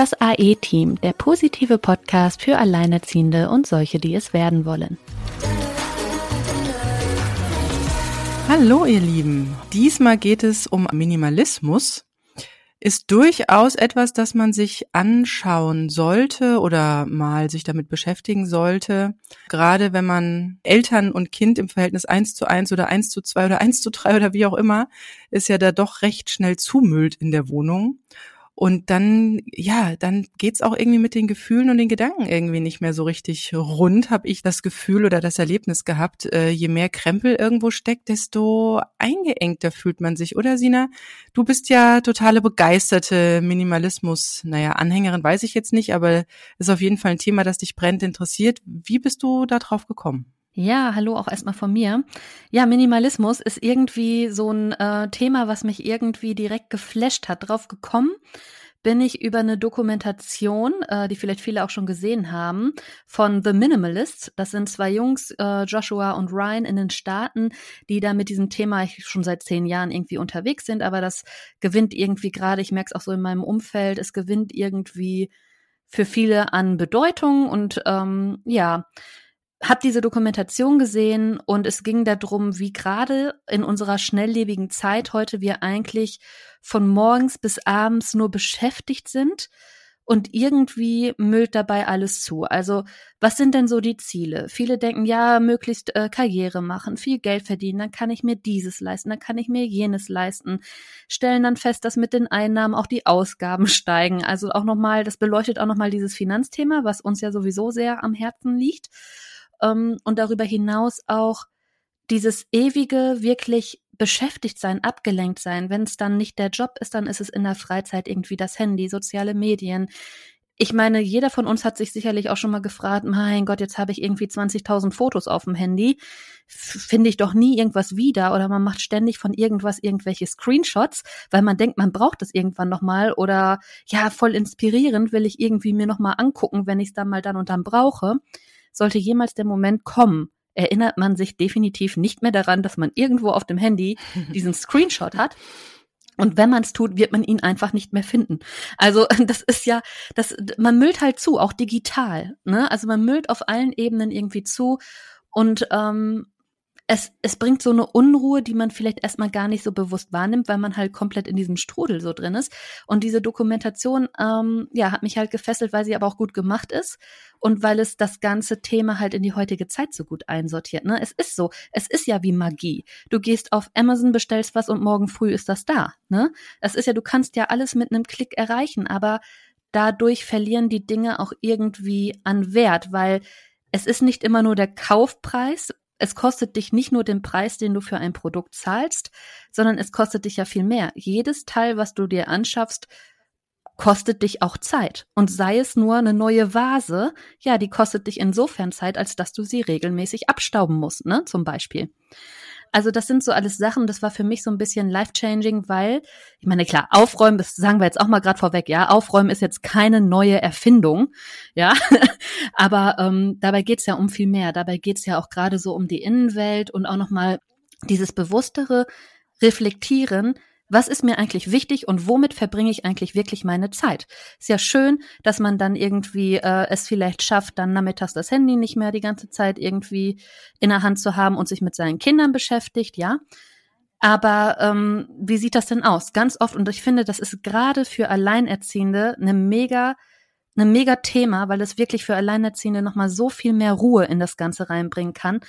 Das AE-Team, der positive Podcast für Alleinerziehende und solche, die es werden wollen. Hallo ihr Lieben, diesmal geht es um Minimalismus. Ist durchaus etwas, das man sich anschauen sollte oder mal sich damit beschäftigen sollte. Gerade wenn man Eltern und Kind im Verhältnis eins zu eins oder eins zu zwei oder eins zu drei oder wie auch immer, ist ja da doch recht schnell zumüllt in der Wohnung. Und dann, ja, dann geht's auch irgendwie mit den Gefühlen und den Gedanken irgendwie nicht mehr so richtig rund, habe ich das Gefühl oder das Erlebnis gehabt. Äh, je mehr Krempel irgendwo steckt, desto eingeengter fühlt man sich, oder Sina? Du bist ja totale begeisterte Minimalismus, naja, Anhängerin weiß ich jetzt nicht, aber ist auf jeden Fall ein Thema, das dich brennend interessiert. Wie bist du da drauf gekommen? Ja, hallo auch erstmal von mir. Ja, Minimalismus ist irgendwie so ein äh, Thema, was mich irgendwie direkt geflasht hat. Drauf gekommen bin ich über eine Dokumentation, äh, die vielleicht viele auch schon gesehen haben, von The Minimalists. Das sind zwei Jungs, äh, Joshua und Ryan in den Staaten, die da mit diesem Thema schon seit zehn Jahren irgendwie unterwegs sind. Aber das gewinnt irgendwie gerade, ich merke es auch so in meinem Umfeld, es gewinnt irgendwie für viele an Bedeutung und ähm, ja, habe diese Dokumentation gesehen und es ging darum, wie gerade in unserer schnelllebigen Zeit heute wir eigentlich von morgens bis abends nur beschäftigt sind und irgendwie müllt dabei alles zu. Also was sind denn so die Ziele? Viele denken, ja, möglichst äh, Karriere machen, viel Geld verdienen, dann kann ich mir dieses leisten, dann kann ich mir jenes leisten. Stellen dann fest, dass mit den Einnahmen auch die Ausgaben steigen. Also auch nochmal, das beleuchtet auch nochmal dieses Finanzthema, was uns ja sowieso sehr am Herzen liegt ähm, und darüber hinaus auch dieses ewige, wirklich beschäftigt sein, abgelenkt sein. Wenn es dann nicht der Job ist, dann ist es in der Freizeit irgendwie das Handy, soziale Medien. Ich meine, jeder von uns hat sich sicherlich auch schon mal gefragt, mein Gott, jetzt habe ich irgendwie 20.000 Fotos auf dem Handy. Finde ich doch nie irgendwas wieder oder man macht ständig von irgendwas irgendwelche Screenshots, weil man denkt, man braucht es irgendwann nochmal oder ja, voll inspirierend will ich irgendwie mir nochmal angucken, wenn ich es dann mal dann und dann brauche sollte jemals der Moment kommen, erinnert man sich definitiv nicht mehr daran, dass man irgendwo auf dem Handy diesen Screenshot hat. Und wenn man es tut, wird man ihn einfach nicht mehr finden. Also das ist ja, das, man müllt halt zu, auch digital. Ne? Also man müllt auf allen Ebenen irgendwie zu. Und ähm, es, es bringt so eine Unruhe, die man vielleicht erstmal gar nicht so bewusst wahrnimmt, weil man halt komplett in diesem Strudel so drin ist. Und diese Dokumentation, ähm, ja, hat mich halt gefesselt, weil sie aber auch gut gemacht ist und weil es das ganze Thema halt in die heutige Zeit so gut einsortiert. Ne? Es ist so, es ist ja wie Magie. Du gehst auf Amazon, bestellst was und morgen früh ist das da. Ne? Es ist ja, du kannst ja alles mit einem Klick erreichen, aber dadurch verlieren die Dinge auch irgendwie an Wert, weil es ist nicht immer nur der Kaufpreis, es kostet dich nicht nur den Preis, den du für ein Produkt zahlst, sondern es kostet dich ja viel mehr. Jedes Teil, was du dir anschaffst, kostet dich auch Zeit. Und sei es nur eine neue Vase, ja, die kostet dich insofern Zeit, als dass du sie regelmäßig abstauben musst, ne, zum Beispiel. Also das sind so alles Sachen, das war für mich so ein bisschen life-changing, weil, ich meine, klar, aufräumen, das sagen wir jetzt auch mal gerade vorweg, ja, aufräumen ist jetzt keine neue Erfindung, ja, aber ähm, dabei geht's ja um viel mehr. Dabei geht's ja auch gerade so um die Innenwelt und auch nochmal dieses bewusstere Reflektieren, was ist mir eigentlich wichtig und womit verbringe ich eigentlich wirklich meine Zeit? Ist ja schön, dass man dann irgendwie äh, es vielleicht schafft, dann nachmittags das Handy nicht mehr die ganze Zeit irgendwie in der Hand zu haben und sich mit seinen Kindern beschäftigt, ja. Aber ähm, wie sieht das denn aus? Ganz oft, und ich finde, das ist gerade für Alleinerziehende eine mega, eine mega Thema, weil es wirklich für Alleinerziehende nochmal so viel mehr Ruhe in das Ganze reinbringen kann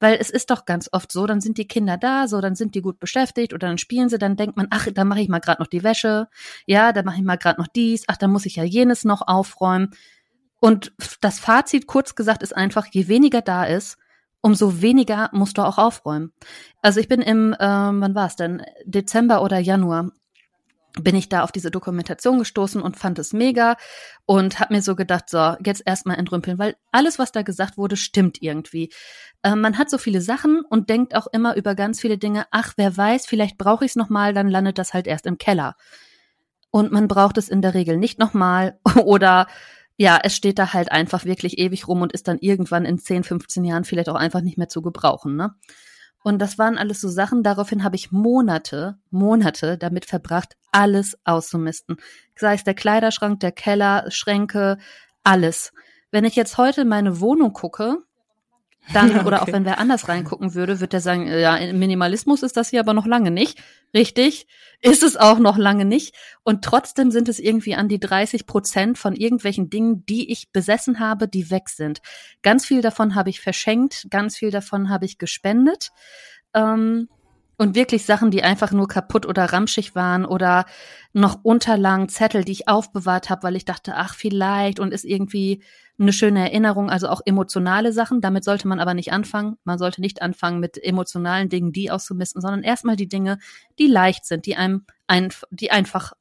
weil es ist doch ganz oft so, dann sind die Kinder da, so dann sind die gut beschäftigt oder dann spielen sie, dann denkt man, ach, da mache ich mal gerade noch die Wäsche, ja, da mache ich mal gerade noch dies, ach, da muss ich ja jenes noch aufräumen. Und das Fazit, kurz gesagt, ist einfach, je weniger da ist, umso weniger musst du auch aufräumen. Also ich bin im, ähm, wann war es denn, Dezember oder Januar, bin ich da auf diese Dokumentation gestoßen und fand es mega und habe mir so gedacht, so, jetzt erstmal entrümpeln, weil alles, was da gesagt wurde, stimmt irgendwie. Äh, man hat so viele Sachen und denkt auch immer über ganz viele Dinge, ach, wer weiß, vielleicht brauche ich es nochmal, dann landet das halt erst im Keller. Und man braucht es in der Regel nicht nochmal oder ja, es steht da halt einfach wirklich ewig rum und ist dann irgendwann in 10, 15 Jahren vielleicht auch einfach nicht mehr zu gebrauchen, ne? Und das waren alles so Sachen, daraufhin habe ich Monate, Monate damit verbracht, alles auszumisten. Sei es der Kleiderschrank, der Keller, Schränke, alles. Wenn ich jetzt heute meine Wohnung gucke, dann, okay. oder auch wenn wer anders reingucken würde, wird er sagen, ja, Minimalismus ist das hier aber noch lange nicht. Richtig, ist es auch noch lange nicht. Und trotzdem sind es irgendwie an die 30 Prozent von irgendwelchen Dingen, die ich besessen habe, die weg sind. Ganz viel davon habe ich verschenkt, ganz viel davon habe ich gespendet. Ähm, und wirklich Sachen, die einfach nur kaputt oder ramschig waren oder noch Unterlagen, Zettel, die ich aufbewahrt habe, weil ich dachte, ach, vielleicht und ist irgendwie eine schöne Erinnerung, also auch emotionale Sachen. Damit sollte man aber nicht anfangen. Man sollte nicht anfangen mit emotionalen Dingen, die auszumisten, sondern erstmal die Dinge, die leicht sind, die einem, ein, die einfach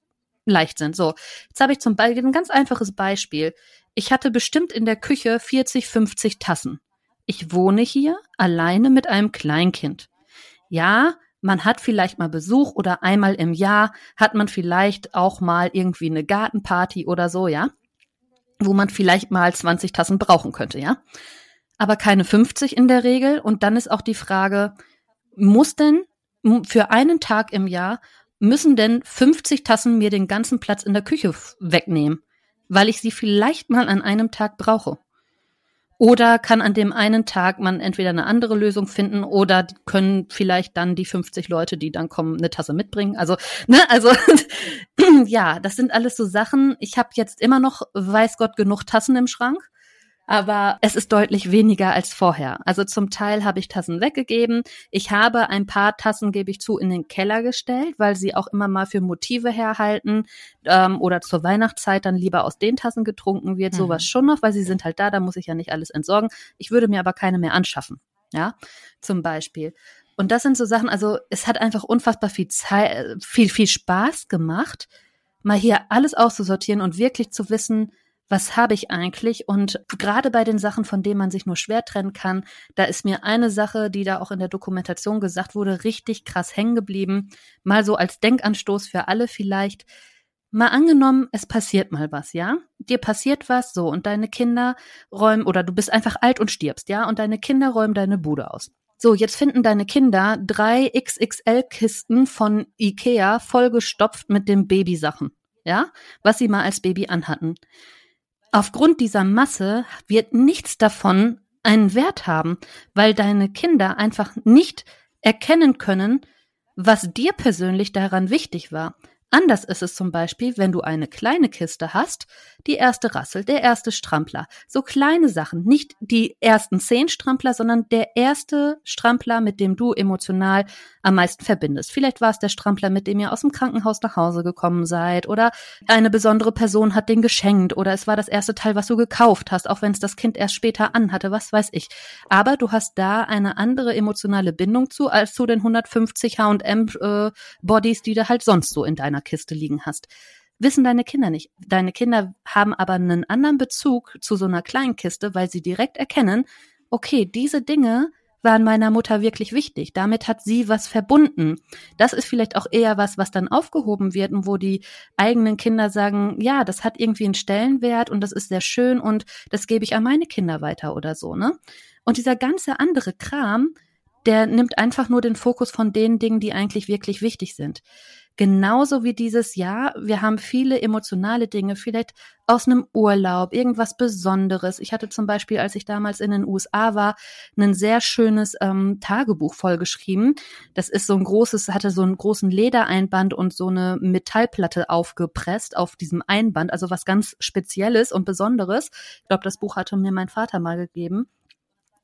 leicht sind. So, jetzt habe ich zum Beispiel ein ganz einfaches Beispiel. Ich hatte bestimmt in der Küche 40, 50 Tassen. Ich wohne hier alleine mit einem Kleinkind. Ja, man hat vielleicht mal Besuch oder einmal im Jahr hat man vielleicht auch mal irgendwie eine Gartenparty oder so, ja wo man vielleicht mal 20 Tassen brauchen könnte, ja. Aber keine 50 in der Regel. Und dann ist auch die Frage, muss denn für einen Tag im Jahr, müssen denn 50 Tassen mir den ganzen Platz in der Küche wegnehmen, weil ich sie vielleicht mal an einem Tag brauche? Oder kann an dem einen Tag man entweder eine andere Lösung finden oder können vielleicht dann die 50 Leute, die dann kommen, eine Tasse mitbringen. Also, ne, also ja, das sind alles so Sachen. Ich habe jetzt immer noch, weiß Gott, genug Tassen im Schrank aber es ist deutlich weniger als vorher. Also zum Teil habe ich Tassen weggegeben. Ich habe ein paar Tassen, gebe ich zu, in den Keller gestellt, weil sie auch immer mal für Motive herhalten ähm, oder zur Weihnachtszeit dann lieber aus den Tassen getrunken wird. Mhm. Sowas schon noch, weil sie sind halt da, da muss ich ja nicht alles entsorgen. Ich würde mir aber keine mehr anschaffen. Ja, zum Beispiel. Und das sind so Sachen, also es hat einfach unfassbar viel Zeit, viel, viel Spaß gemacht, mal hier alles auszusortieren und wirklich zu wissen, was habe ich eigentlich? Und gerade bei den Sachen, von denen man sich nur schwer trennen kann, da ist mir eine Sache, die da auch in der Dokumentation gesagt wurde, richtig krass hängen geblieben. Mal so als Denkanstoß für alle vielleicht. Mal angenommen, es passiert mal was, ja? Dir passiert was, so, und deine Kinder räumen, oder du bist einfach alt und stirbst, ja? Und deine Kinder räumen deine Bude aus. So, jetzt finden deine Kinder drei XXL-Kisten von Ikea vollgestopft mit den Babysachen, ja? Was sie mal als Baby anhatten. Aufgrund dieser Masse wird nichts davon einen Wert haben, weil deine Kinder einfach nicht erkennen können, was dir persönlich daran wichtig war. Anders ist es zum Beispiel, wenn du eine kleine Kiste hast, die erste Rassel, der erste Strampler. So kleine Sachen, nicht die ersten zehn Strampler, sondern der erste Strampler, mit dem du emotional am meisten verbindest. Vielleicht war es der Strampler, mit dem ihr aus dem Krankenhaus nach Hause gekommen seid oder eine besondere Person hat den geschenkt oder es war das erste Teil, was du gekauft hast, auch wenn es das Kind erst später anhatte, was weiß ich. Aber du hast da eine andere emotionale Bindung zu als zu den 150 H&M äh, Bodies, die du halt sonst so in deiner Kiste liegen hast. Wissen deine Kinder nicht. Deine Kinder haben aber einen anderen Bezug zu so einer kleinen Kiste, weil sie direkt erkennen, okay, diese Dinge waren meiner Mutter wirklich wichtig. Damit hat sie was verbunden. Das ist vielleicht auch eher was, was dann aufgehoben wird und wo die eigenen Kinder sagen, ja, das hat irgendwie einen Stellenwert und das ist sehr schön und das gebe ich an meine Kinder weiter oder so, ne? Und dieser ganze andere Kram, der nimmt einfach nur den Fokus von den Dingen, die eigentlich wirklich wichtig sind. Genauso wie dieses Jahr, wir haben viele emotionale Dinge, vielleicht aus einem Urlaub, irgendwas Besonderes. Ich hatte zum Beispiel, als ich damals in den USA war, ein sehr schönes ähm, Tagebuch vollgeschrieben. Das ist so ein großes, hatte so einen großen Ledereinband und so eine Metallplatte aufgepresst auf diesem Einband, also was ganz Spezielles und Besonderes. Ich glaube, das Buch hatte mir mein Vater mal gegeben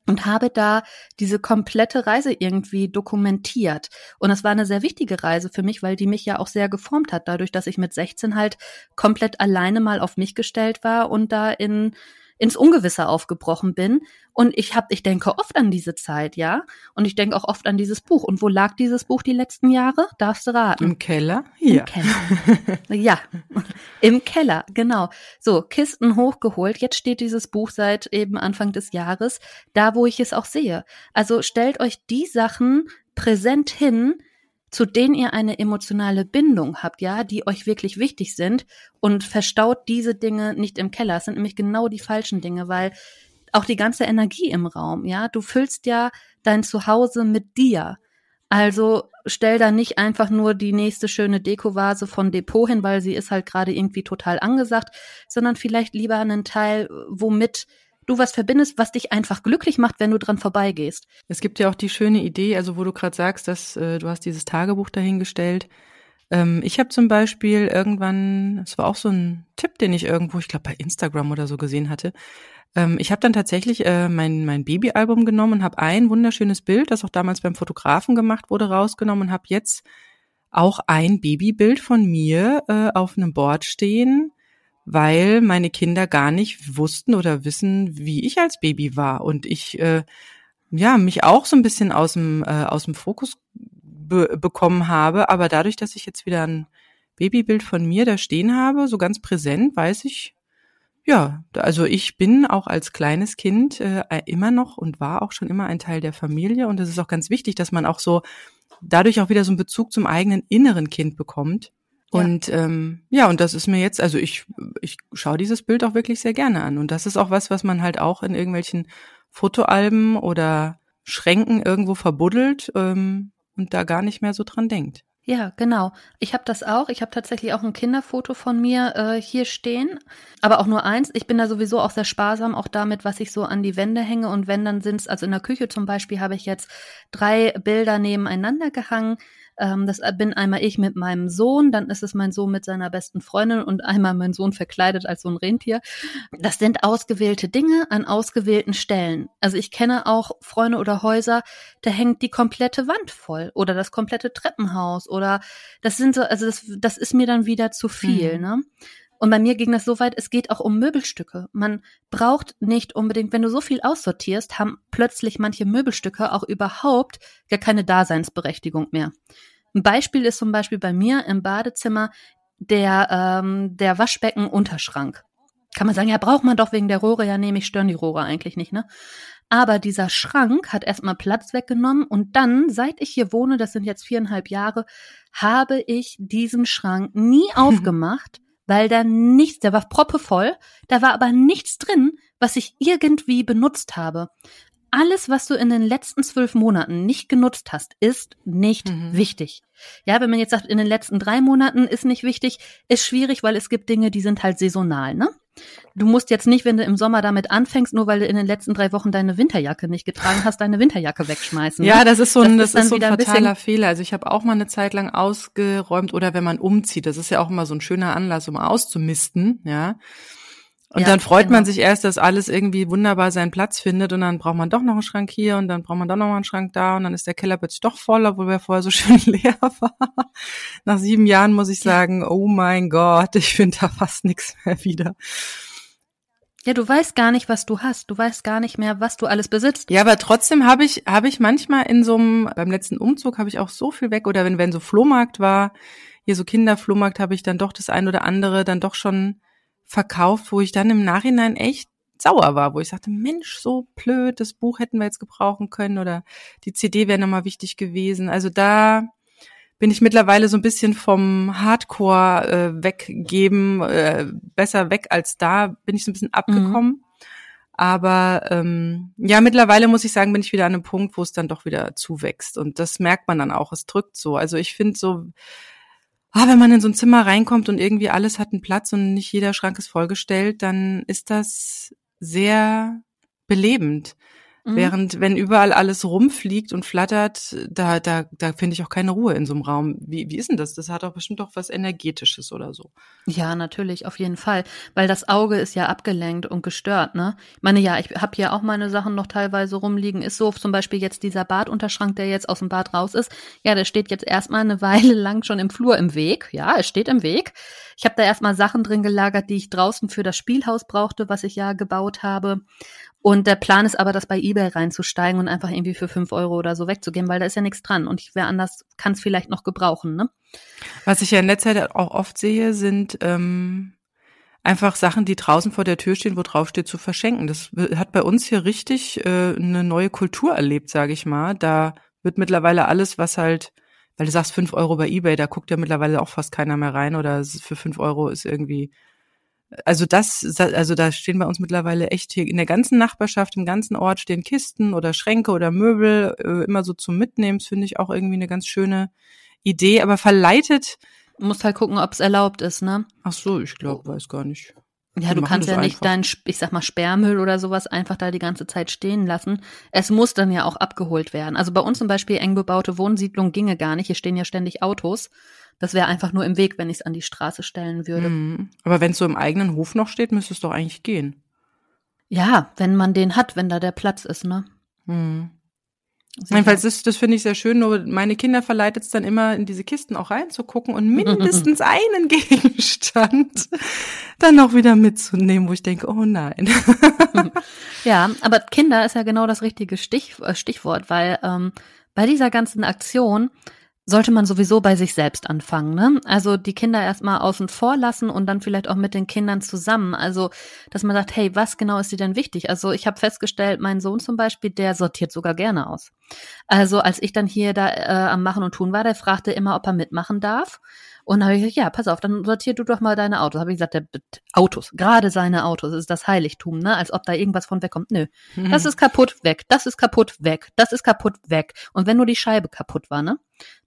und habe da diese komplette Reise irgendwie dokumentiert. Und das war eine sehr wichtige Reise für mich, weil die mich ja auch sehr geformt hat, dadurch, dass ich mit 16 halt komplett alleine mal auf mich gestellt war und da in ins Ungewisse aufgebrochen bin. Und ich habe, ich denke oft an diese Zeit, ja. Und ich denke auch oft an dieses Buch. Und wo lag dieses Buch die letzten Jahre? Darfst du raten? Im Keller? Ja. Im Keller. ja, im Keller, genau. So, Kisten hochgeholt. Jetzt steht dieses Buch seit eben Anfang des Jahres, da wo ich es auch sehe. Also stellt euch die Sachen präsent hin, zu denen ihr eine emotionale Bindung habt, ja, die euch wirklich wichtig sind und verstaut diese Dinge nicht im Keller. Es sind nämlich genau die falschen Dinge, weil auch die ganze Energie im Raum, ja. Du füllst ja dein Zuhause mit dir. Also stell da nicht einfach nur die nächste schöne Dekovase von Depot hin, weil sie ist halt gerade irgendwie total angesagt, sondern vielleicht lieber einen Teil, womit du was verbindest, was dich einfach glücklich macht, wenn du dran vorbeigehst. Es gibt ja auch die schöne Idee, also wo du gerade sagst, dass äh, du hast dieses Tagebuch dahingestellt. Ähm, ich habe zum Beispiel irgendwann, es war auch so ein Tipp, den ich irgendwo, ich glaube bei Instagram oder so gesehen hatte, ähm, ich habe dann tatsächlich äh, mein, mein Babyalbum genommen und habe ein wunderschönes Bild, das auch damals beim Fotografen gemacht wurde, rausgenommen und habe jetzt auch ein Babybild von mir äh, auf einem Board stehen, weil meine Kinder gar nicht wussten oder wissen, wie ich als Baby war. Und ich äh, ja mich auch so ein bisschen aus dem äh, aus dem Fokus be bekommen habe, aber dadurch, dass ich jetzt wieder ein Babybild von mir da stehen habe, so ganz präsent, weiß ich, ja, also ich bin auch als kleines Kind äh, immer noch und war auch schon immer ein Teil der Familie. Und es ist auch ganz wichtig, dass man auch so dadurch auch wieder so einen Bezug zum eigenen inneren Kind bekommt. Ja. Und ähm, ja, und das ist mir jetzt, also ich, ich schaue dieses Bild auch wirklich sehr gerne an. Und das ist auch was, was man halt auch in irgendwelchen Fotoalben oder Schränken irgendwo verbuddelt ähm, und da gar nicht mehr so dran denkt. Ja, genau. Ich habe das auch. Ich habe tatsächlich auch ein Kinderfoto von mir äh, hier stehen, aber auch nur eins. Ich bin da sowieso auch sehr sparsam, auch damit, was ich so an die Wände hänge. Und wenn dann sind's, also in der Küche zum Beispiel, habe ich jetzt drei Bilder nebeneinander gehangen. Ähm, das bin einmal ich mit meinem Sohn, dann ist es mein Sohn mit seiner besten Freundin und einmal mein Sohn verkleidet als so ein Rentier. Das sind ausgewählte Dinge an ausgewählten Stellen. Also ich kenne auch Freunde oder Häuser, da hängt die komplette Wand voll oder das komplette Treppenhaus oder das sind so, also das, das ist mir dann wieder zu viel, mhm. ne? Und bei mir ging das so weit, es geht auch um Möbelstücke. Man braucht nicht unbedingt, wenn du so viel aussortierst, haben plötzlich manche Möbelstücke auch überhaupt gar keine Daseinsberechtigung mehr. Ein Beispiel ist zum Beispiel bei mir im Badezimmer der, ähm, der Waschbecken-Unterschrank. Kann man sagen, ja, braucht man doch wegen der Rohre, ja, nehme ich stören die Rohre eigentlich nicht, ne? Aber dieser Schrank hat erstmal Platz weggenommen und dann, seit ich hier wohne, das sind jetzt viereinhalb Jahre, habe ich diesen Schrank nie aufgemacht, weil da nichts, der war proppevoll, da war aber nichts drin, was ich irgendwie benutzt habe alles, was du in den letzten zwölf Monaten nicht genutzt hast, ist nicht mhm. wichtig. Ja, wenn man jetzt sagt, in den letzten drei Monaten ist nicht wichtig, ist schwierig, weil es gibt Dinge, die sind halt saisonal, ne? Du musst jetzt nicht, wenn du im Sommer damit anfängst, nur weil du in den letzten drei Wochen deine Winterjacke nicht getragen hast, deine Winterjacke wegschmeißen. Ne? Ja, das ist so ein, das, das ist, so ein fataler ein Fehler. Also ich habe auch mal eine Zeit lang ausgeräumt oder wenn man umzieht, das ist ja auch immer so ein schöner Anlass, um auszumisten, ja. Und ja, dann freut genau. man sich erst, dass alles irgendwie wunderbar seinen Platz findet und dann braucht man doch noch einen Schrank hier und dann braucht man doch noch einen Schrank da und dann ist der Keller plötzlich doch voll, obwohl er vorher so schön leer war. Nach sieben Jahren muss ich sagen, oh mein Gott, ich finde da fast nichts mehr wieder. Ja, du weißt gar nicht, was du hast. Du weißt gar nicht mehr, was du alles besitzt. Ja, aber trotzdem habe ich, habe ich manchmal in so einem, beim letzten Umzug habe ich auch so viel weg oder wenn, wenn so Flohmarkt war, hier so Kinderflohmarkt, habe ich dann doch das ein oder andere dann doch schon verkauft, wo ich dann im Nachhinein echt sauer war, wo ich sagte, Mensch, so blöd, das Buch hätten wir jetzt gebrauchen können oder die CD wäre nochmal wichtig gewesen. Also da bin ich mittlerweile so ein bisschen vom Hardcore äh, weggeben, äh, besser weg als da, bin ich so ein bisschen abgekommen. Mhm. Aber ähm, ja, mittlerweile muss ich sagen, bin ich wieder an einem Punkt, wo es dann doch wieder zuwächst. Und das merkt man dann auch. Es drückt so. Also ich finde so, ah, wenn man in so ein Zimmer reinkommt und irgendwie alles hat einen Platz und nicht jeder Schrank ist vollgestellt, dann ist das sehr belebend. Mhm. Während, wenn überall alles rumfliegt und flattert, da, da, da finde ich auch keine Ruhe in so einem Raum. Wie, wie ist denn das? Das hat doch bestimmt doch was Energetisches oder so. Ja, natürlich, auf jeden Fall. Weil das Auge ist ja abgelenkt und gestört, ne? Ich meine, ja, ich habe hier auch meine Sachen noch teilweise rumliegen. Ist so zum Beispiel jetzt dieser Badunterschrank, der jetzt aus dem Bad raus ist. Ja, der steht jetzt erstmal eine Weile lang schon im Flur im Weg. Ja, es steht im Weg. Ich habe da erstmal Sachen drin gelagert, die ich draußen für das Spielhaus brauchte, was ich ja gebaut habe. Und der Plan ist aber, das bei eBay reinzusteigen und einfach irgendwie für fünf Euro oder so wegzugeben, weil da ist ja nichts dran. Und ich wer anders kann es vielleicht noch gebrauchen, ne? Was ich ja in letzter Zeit auch oft sehe, sind ähm, einfach Sachen, die draußen vor der Tür stehen, wo drauf steht, zu verschenken. Das hat bei uns hier richtig äh, eine neue Kultur erlebt, sage ich mal. Da wird mittlerweile alles, was halt, weil du sagst fünf Euro bei eBay, da guckt ja mittlerweile auch fast keiner mehr rein oder für fünf Euro ist irgendwie Also das, also da stehen bei uns mittlerweile echt hier in der ganzen Nachbarschaft, im ganzen Ort stehen Kisten oder Schränke oder Möbel, äh, immer so zum Mitnehmen. Das finde ich auch irgendwie eine ganz schöne Idee, aber verleitet. Du musst halt gucken, ob es erlaubt ist, ne? Ach so, ich glaube, weiß gar nicht. Ja, du kannst ja nicht deinen, ich sag mal, Sperrmüll oder sowas einfach da die ganze Zeit stehen lassen. Es muss dann ja auch abgeholt werden. Also bei uns zum Beispiel eng bebaute Wohnsiedlung ginge gar nicht. Hier stehen ja ständig Autos. Das wäre einfach nur im Weg, wenn ich es an die Straße stellen würde. Mhm. Aber wenn es so im eigenen Hof noch steht, müsste es doch eigentlich gehen. Ja, wenn man den hat, wenn da der Platz ist, ne? Mhm. Jedenfalls, das, das finde ich sehr schön, nur meine Kinder verleitet es dann immer, in diese Kisten auch reinzugucken und mindestens einen Gegenstand dann noch wieder mitzunehmen, wo ich denke, oh nein. ja, aber Kinder ist ja genau das richtige Stich, äh, Stichwort, weil ähm, bei dieser ganzen Aktion sollte man sowieso bei sich selbst anfangen. Ne? Also die Kinder erstmal außen vor lassen und dann vielleicht auch mit den Kindern zusammen. Also, dass man sagt, hey, was genau ist dir denn wichtig? Also ich habe festgestellt, mein Sohn zum Beispiel, der sortiert sogar gerne aus. Also als ich dann hier da äh, am Machen und Tun war, der fragte immer, ob er mitmachen darf. Und habe ich gesagt, ja, pass auf, dann sortier du doch mal deine Autos. Habe ich gesagt, der, Autos, gerade seine Autos, ist das Heiligtum, ne? Als ob da irgendwas von wegkommt. Nö, mhm. das ist kaputt weg, das ist kaputt weg, das ist kaputt weg. Und wenn nur die Scheibe kaputt war, ne?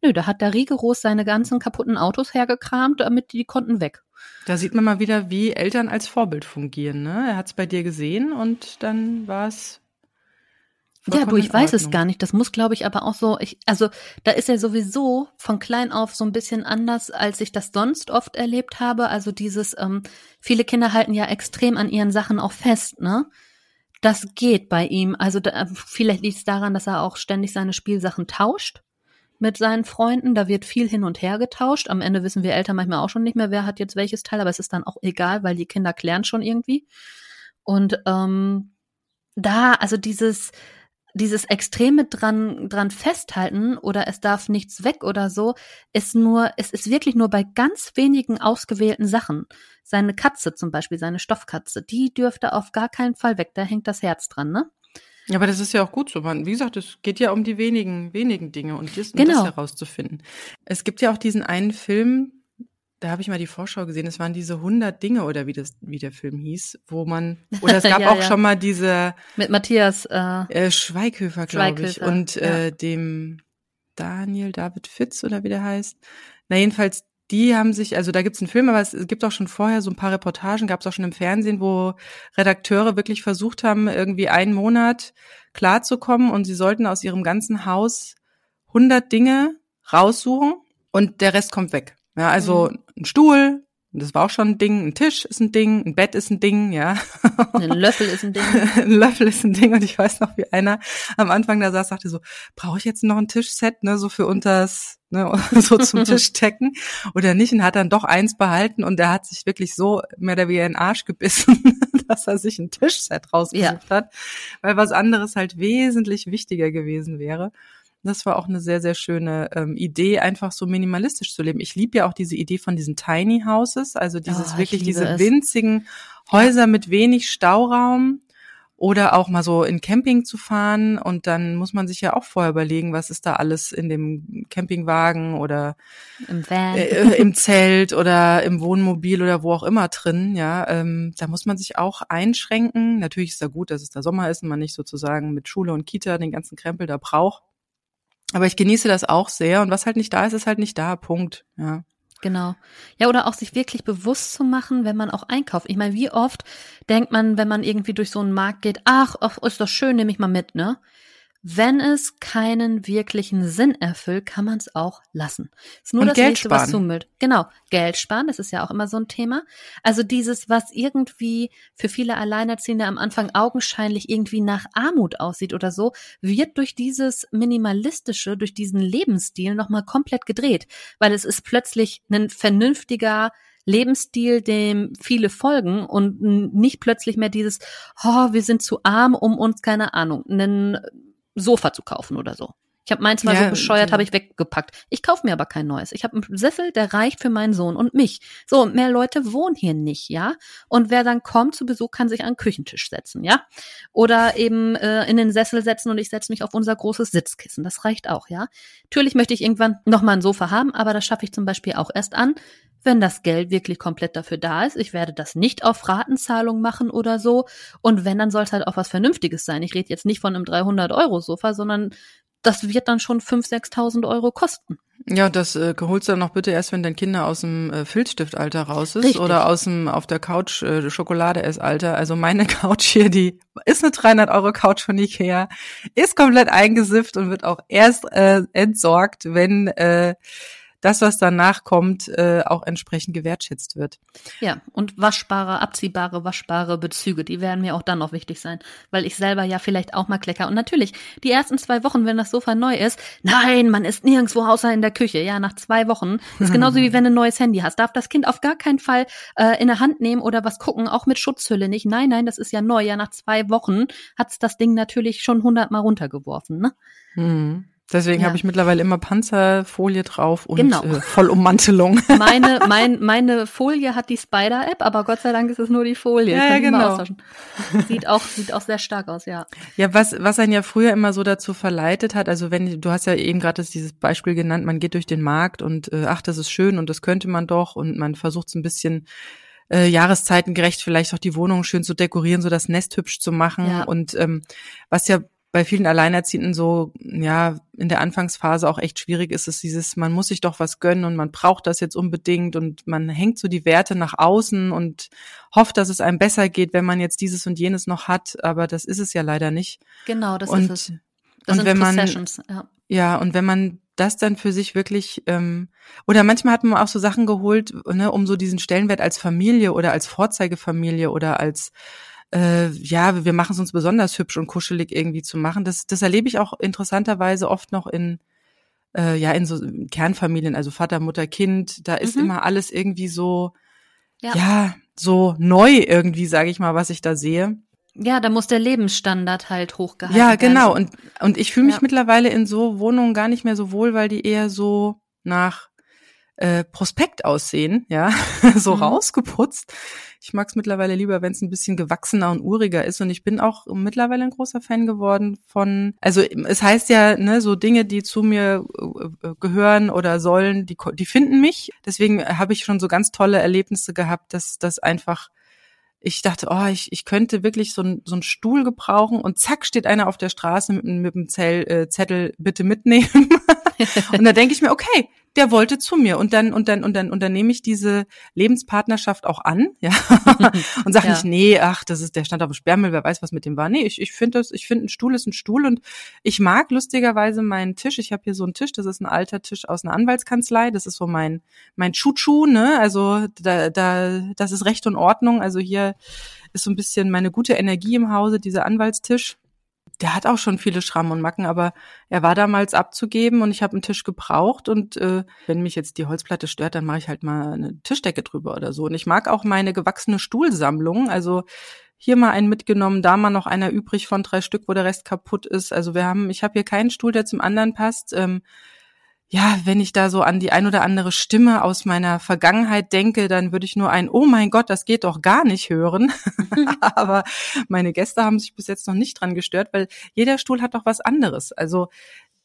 Nö, da hat der rigoros seine ganzen kaputten Autos hergekramt, damit die, konnten weg. Da sieht man mal wieder, wie Eltern als Vorbild fungieren. Ne? Er hat es bei dir gesehen und dann war es ja, du, ich weiß es gar nicht. Das muss, glaube ich, aber auch so, ich, also da ist er sowieso von klein auf so ein bisschen anders, als ich das sonst oft erlebt habe. Also dieses, ähm, viele Kinder halten ja extrem an ihren Sachen auch fest, ne? Das geht bei ihm. Also da, vielleicht liegt es daran, dass er auch ständig seine Spielsachen tauscht mit seinen Freunden. Da wird viel hin und her getauscht. Am Ende wissen wir Eltern manchmal auch schon nicht mehr, wer hat jetzt welches Teil, aber es ist dann auch egal, weil die Kinder klären schon irgendwie. Und ähm, da, also dieses, dieses Extreme dran, dran festhalten oder es darf nichts weg oder so, ist nur, es ist wirklich nur bei ganz wenigen ausgewählten Sachen. Seine Katze zum Beispiel, seine Stoffkatze, die dürfte auf gar keinen Fall weg, da hängt das Herz dran, ne? Ja, aber das ist ja auch gut so. Man, wie gesagt, es geht ja um die wenigen, wenigen Dinge und das, genau. das herauszufinden. Es gibt ja auch diesen einen Film, da habe ich mal die Vorschau gesehen, es waren diese 100 Dinge oder wie das wie der Film hieß, wo man oder es gab ja, auch ja. schon mal diese mit Matthias äh, äh, Schweighöfer, glaube ich, und ja. äh, dem Daniel David Fitz oder wie der heißt. Na jedenfalls die haben sich, also da gibt's einen Film, aber es gibt auch schon vorher so ein paar Reportagen, gab's auch schon im Fernsehen, wo Redakteure wirklich versucht haben, irgendwie einen Monat klarzukommen und sie sollten aus ihrem ganzen Haus 100 Dinge raussuchen und der Rest kommt weg. Ja, also mhm. ein Stuhl, das war auch schon ein Ding, ein Tisch ist ein Ding, ein Bett ist ein Ding, ja. Ein Löffel ist ein Ding. ein Löffel ist ein Ding und ich weiß noch, wie einer am Anfang da saß, sagte so, brauche ich jetzt noch ein Tischset, ne, so für unters, ne, so zum Tisch decken oder nicht und hat dann doch eins behalten und er hat sich wirklich so mehr oder weniger in den Arsch gebissen, dass er sich ein Tischset rausgesucht ja. hat, weil was anderes halt wesentlich wichtiger gewesen wäre. Das war auch eine sehr, sehr schöne ähm, Idee, einfach so minimalistisch zu leben. Ich liebe ja auch diese Idee von diesen Tiny Houses, also dieses oh, wirklich diese es. winzigen Häuser mit wenig Stauraum oder auch mal so in Camping zu fahren und dann muss man sich ja auch vorher überlegen, was ist da alles in dem Campingwagen oder im, Van. Äh, äh, im Zelt oder im Wohnmobil oder wo auch immer drin. Ja, ähm, da muss man sich auch einschränken. Natürlich ist da gut, dass es da Sommer ist und man nicht sozusagen mit Schule und Kita den ganzen Krempel da braucht. Aber ich genieße das auch sehr und was halt nicht da ist, ist halt nicht da. Punkt. Ja. Genau. Ja, oder auch sich wirklich bewusst zu machen, wenn man auch einkauft. Ich meine, wie oft denkt man, wenn man irgendwie durch so einen Markt geht, ach, ach ist doch schön, nehme ich mal mit, ne? Wenn es keinen wirklichen Sinn erfüllt, kann man es auch lassen. Ist nur Und das Geld nächste, sparen. was zumüllt. Genau, Geld sparen, das ist ja auch immer so ein Thema. Also dieses, was irgendwie für viele Alleinerziehende am Anfang augenscheinlich irgendwie nach Armut aussieht oder so, wird durch dieses minimalistische, durch diesen Lebensstil nochmal komplett gedreht, weil es ist plötzlich ein vernünftiger Lebensstil, dem viele folgen und nicht plötzlich mehr dieses, oh, wir sind zu arm, um uns, keine Ahnung, einen Sofa zu kaufen oder so. Ich habe meins mal ja, so bescheuert, ja. habe ich weggepackt. Ich kaufe mir aber kein neues. Ich habe einen Sessel, der reicht für meinen Sohn und mich. So, mehr Leute wohnen hier nicht, ja. Und wer dann kommt zu Besuch, kann sich an den Küchentisch setzen, ja. Oder eben äh, in den Sessel setzen und ich setze mich auf unser großes Sitzkissen. Das reicht auch, ja. Natürlich möchte ich irgendwann noch mal ein Sofa haben, aber das schaffe ich zum Beispiel auch erst an, wenn das Geld wirklich komplett dafür da ist. Ich werde das nicht auf Ratenzahlung machen oder so. Und wenn, dann soll es halt auch was Vernünftiges sein. Ich rede jetzt nicht von einem 300-Euro-Sofa, sondern das wird dann schon 5.000, 6.000 Euro kosten. Ja, das äh, holst du dann noch bitte erst, wenn dein Kinder aus dem äh, Filzstiftalter raus ist Richtig. oder aus dem auf der Couch äh, Schokolade-Essalter. Also meine Couch hier, die ist eine 300 Euro Couch von Ikea, ist komplett eingesifft und wird auch erst äh, entsorgt, wenn äh, das, was danach kommt, äh, auch entsprechend gewertschätzt wird. Ja, und waschbare, abziehbare, waschbare Bezüge, die werden mir auch dann noch wichtig sein, weil ich selber ja vielleicht auch mal klecker. Und natürlich, die ersten zwei Wochen, wenn das Sofa neu ist, nein, man ist nirgendwo außer in der Küche. Ja, nach zwei Wochen ist genauso wie wenn du ein neues Handy hast. Darf das Kind auf gar keinen Fall äh, in der Hand nehmen oder was gucken, auch mit Schutzhülle nicht. Nein, nein, das ist ja neu. Ja, nach zwei Wochen hat's das Ding natürlich schon hundertmal runtergeworfen. Ne? Mhm. Deswegen ja. habe ich mittlerweile immer Panzerfolie drauf und genau. äh, Vollummantelung. Meine, mein, meine Folie hat die Spider-App, aber Gott sei Dank ist es nur die Folie. Ja, ja genau. Sieht auch, sieht auch sehr stark aus, ja. Ja, was, was einen ja früher immer so dazu verleitet hat, also wenn, du hast ja eben gerade dieses Beispiel genannt, man geht durch den Markt und äh, ach, das ist schön und das könnte man doch und man versucht es ein bisschen äh, jahreszeitengerecht vielleicht auch die Wohnung schön zu dekorieren, so das Nest hübsch zu machen. Ja. Und ähm, was ja bei vielen Alleinerziehenden so, ja, in der Anfangsphase auch echt schwierig ist, ist dieses, man muss sich doch was gönnen und man braucht das jetzt unbedingt und man hängt so die Werte nach außen und hofft, dass es einem besser geht, wenn man jetzt dieses und jenes noch hat, aber das ist es ja leider nicht. Genau, das und, ist es. Das und wenn man, ja. ja, und wenn man das dann für sich wirklich, ähm, oder manchmal hat man auch so Sachen geholt, ne, um so diesen Stellenwert als Familie oder als Vorzeigefamilie oder als äh, ja, wir machen es uns besonders hübsch und kuschelig irgendwie zu machen. Das, das erlebe ich auch interessanterweise oft noch in, äh, ja, in so Kernfamilien, also Vater, Mutter, Kind. Da ist mhm. immer alles irgendwie so, ja, ja so neu irgendwie, sage ich mal, was ich da sehe. Ja, da muss der Lebensstandard halt hochgehalten werden. Ja, genau. Und, und ich fühle mich ja. mittlerweile in so Wohnungen gar nicht mehr so wohl, weil die eher so nach äh, Prospekt aussehen, ja, so mhm. rausgeputzt. Ich mag es mittlerweile lieber, wenn es ein bisschen gewachsener und uriger ist. Und ich bin auch mittlerweile ein großer Fan geworden von, also es heißt ja, ne, so Dinge, die zu mir äh, äh gehören oder sollen, die, die finden mich. Deswegen habe ich schon so ganz tolle Erlebnisse gehabt, dass das einfach ich dachte, oh, ich, ich könnte wirklich so, ein, so einen Stuhl gebrauchen und zack steht einer auf der Straße mit, mit dem Zell, äh, Zettel, bitte mitnehmen. und da denke ich mir, okay, der wollte zu mir und dann und dann und dann und dann nehme ich diese Lebenspartnerschaft auch an, ja, und sage ja. nicht, nee, ach, das ist der stand auf dem Sperrmüll, wer weiß, was mit dem war. Nee, ich ich finde das, ich finde ein Stuhl ist ein Stuhl und ich mag lustigerweise meinen Tisch. Ich habe hier so einen Tisch, das ist ein alter Tisch aus einer Anwaltskanzlei, das ist so mein mein Chuchu, ne? Also da da das ist Recht und Ordnung, also hier ist so ein bisschen meine gute Energie im Hause, dieser Anwaltstisch der hat auch schon viele Schrammen und Macken, aber er war damals abzugeben und ich habe einen Tisch gebraucht und äh, wenn mich jetzt die Holzplatte stört, dann mache ich halt mal eine Tischdecke drüber oder so. Und ich mag auch meine gewachsene Stuhlsammlung. Also hier mal einen mitgenommen, da mal noch einer übrig von drei Stück, wo der Rest kaputt ist. Also wir haben, ich habe hier keinen Stuhl, der zum anderen passt. Ähm, ja, wenn ich da so an die ein oder andere Stimme aus meiner Vergangenheit denke, dann würde ich nur ein Oh mein Gott, das geht doch gar nicht hören. Aber meine Gäste haben sich bis jetzt noch nicht dran gestört, weil jeder Stuhl hat doch was anderes. Also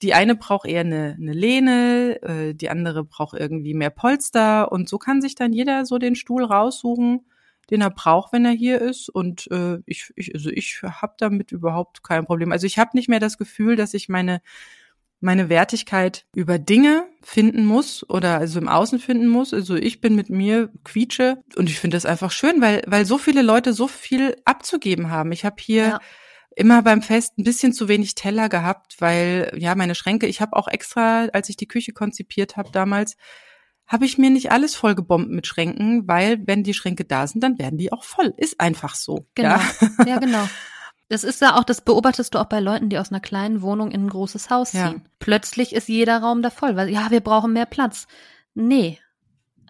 die eine braucht eher eine, eine Lehne, äh, die andere braucht irgendwie mehr Polster und so kann sich dann jeder so den Stuhl raussuchen, den er braucht, wenn er hier ist. Und äh, ich, ich, also ich habe damit überhaupt kein Problem. Also ich habe nicht mehr das Gefühl, dass ich meine meine Wertigkeit über Dinge finden muss oder also im Außen finden muss. Also ich bin mit mir quietsche und ich finde das einfach schön, weil weil so viele Leute so viel abzugeben haben. Ich habe hier ja. immer beim Fest ein bisschen zu wenig Teller gehabt, weil ja meine Schränke. Ich habe auch extra, als ich die Küche konzipiert habe damals, habe ich mir nicht alles vollgebombt mit Schränken, weil wenn die Schränke da sind, dann werden die auch voll. Ist einfach so. Genau. Ja, ja genau. Das ist ja auch, das beobachtest du auch bei Leuten, die aus einer kleinen Wohnung in ein großes Haus ziehen. Ja. Plötzlich ist jeder Raum da voll, weil ja, wir brauchen mehr Platz. Nee.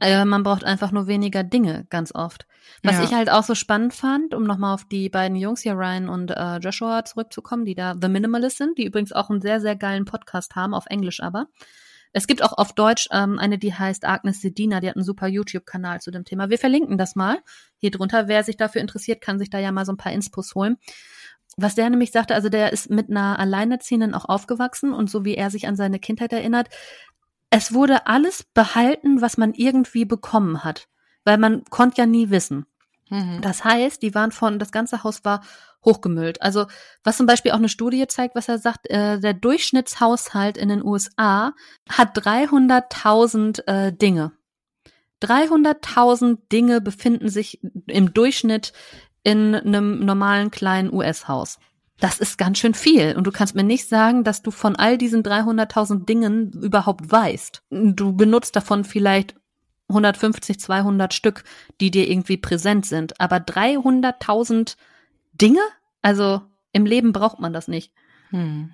Äh, man braucht einfach nur weniger Dinge, ganz oft. Was ja. ich halt auch so spannend fand, um nochmal auf die beiden Jungs hier, Ryan und äh, Joshua, zurückzukommen, die da The Minimalist sind, die übrigens auch einen sehr, sehr geilen Podcast haben, auf Englisch aber. Es gibt auch auf Deutsch ähm, eine, die heißt Agnes Sedina, die hat einen super YouTube-Kanal zu dem Thema. Wir verlinken das mal hier drunter. Wer sich dafür interessiert, kann sich da ja mal so ein paar Inspos holen was der nämlich sagte, also der ist mit einer Alleinerziehenden auch aufgewachsen und so wie er sich an seine Kindheit erinnert, es wurde alles behalten, was man irgendwie bekommen hat, weil man konnte ja nie wissen. Mhm. Das heißt, die waren von, das ganze Haus war hochgemüllt. Also was zum Beispiel auch eine Studie zeigt, was er sagt, äh, der Durchschnittshaushalt in den USA hat 300.000 äh, Dinge. 300.000 Dinge befinden sich im Durchschnitt in einem normalen kleinen US-Haus. Das ist ganz schön viel. Und du kannst mir nicht sagen, dass du von all diesen 300.000 Dingen überhaupt weißt. Du benutzt davon vielleicht 150, 200 Stück, die dir irgendwie präsent sind. Aber 300.000 Dinge? Also im Leben braucht man das nicht. Hm.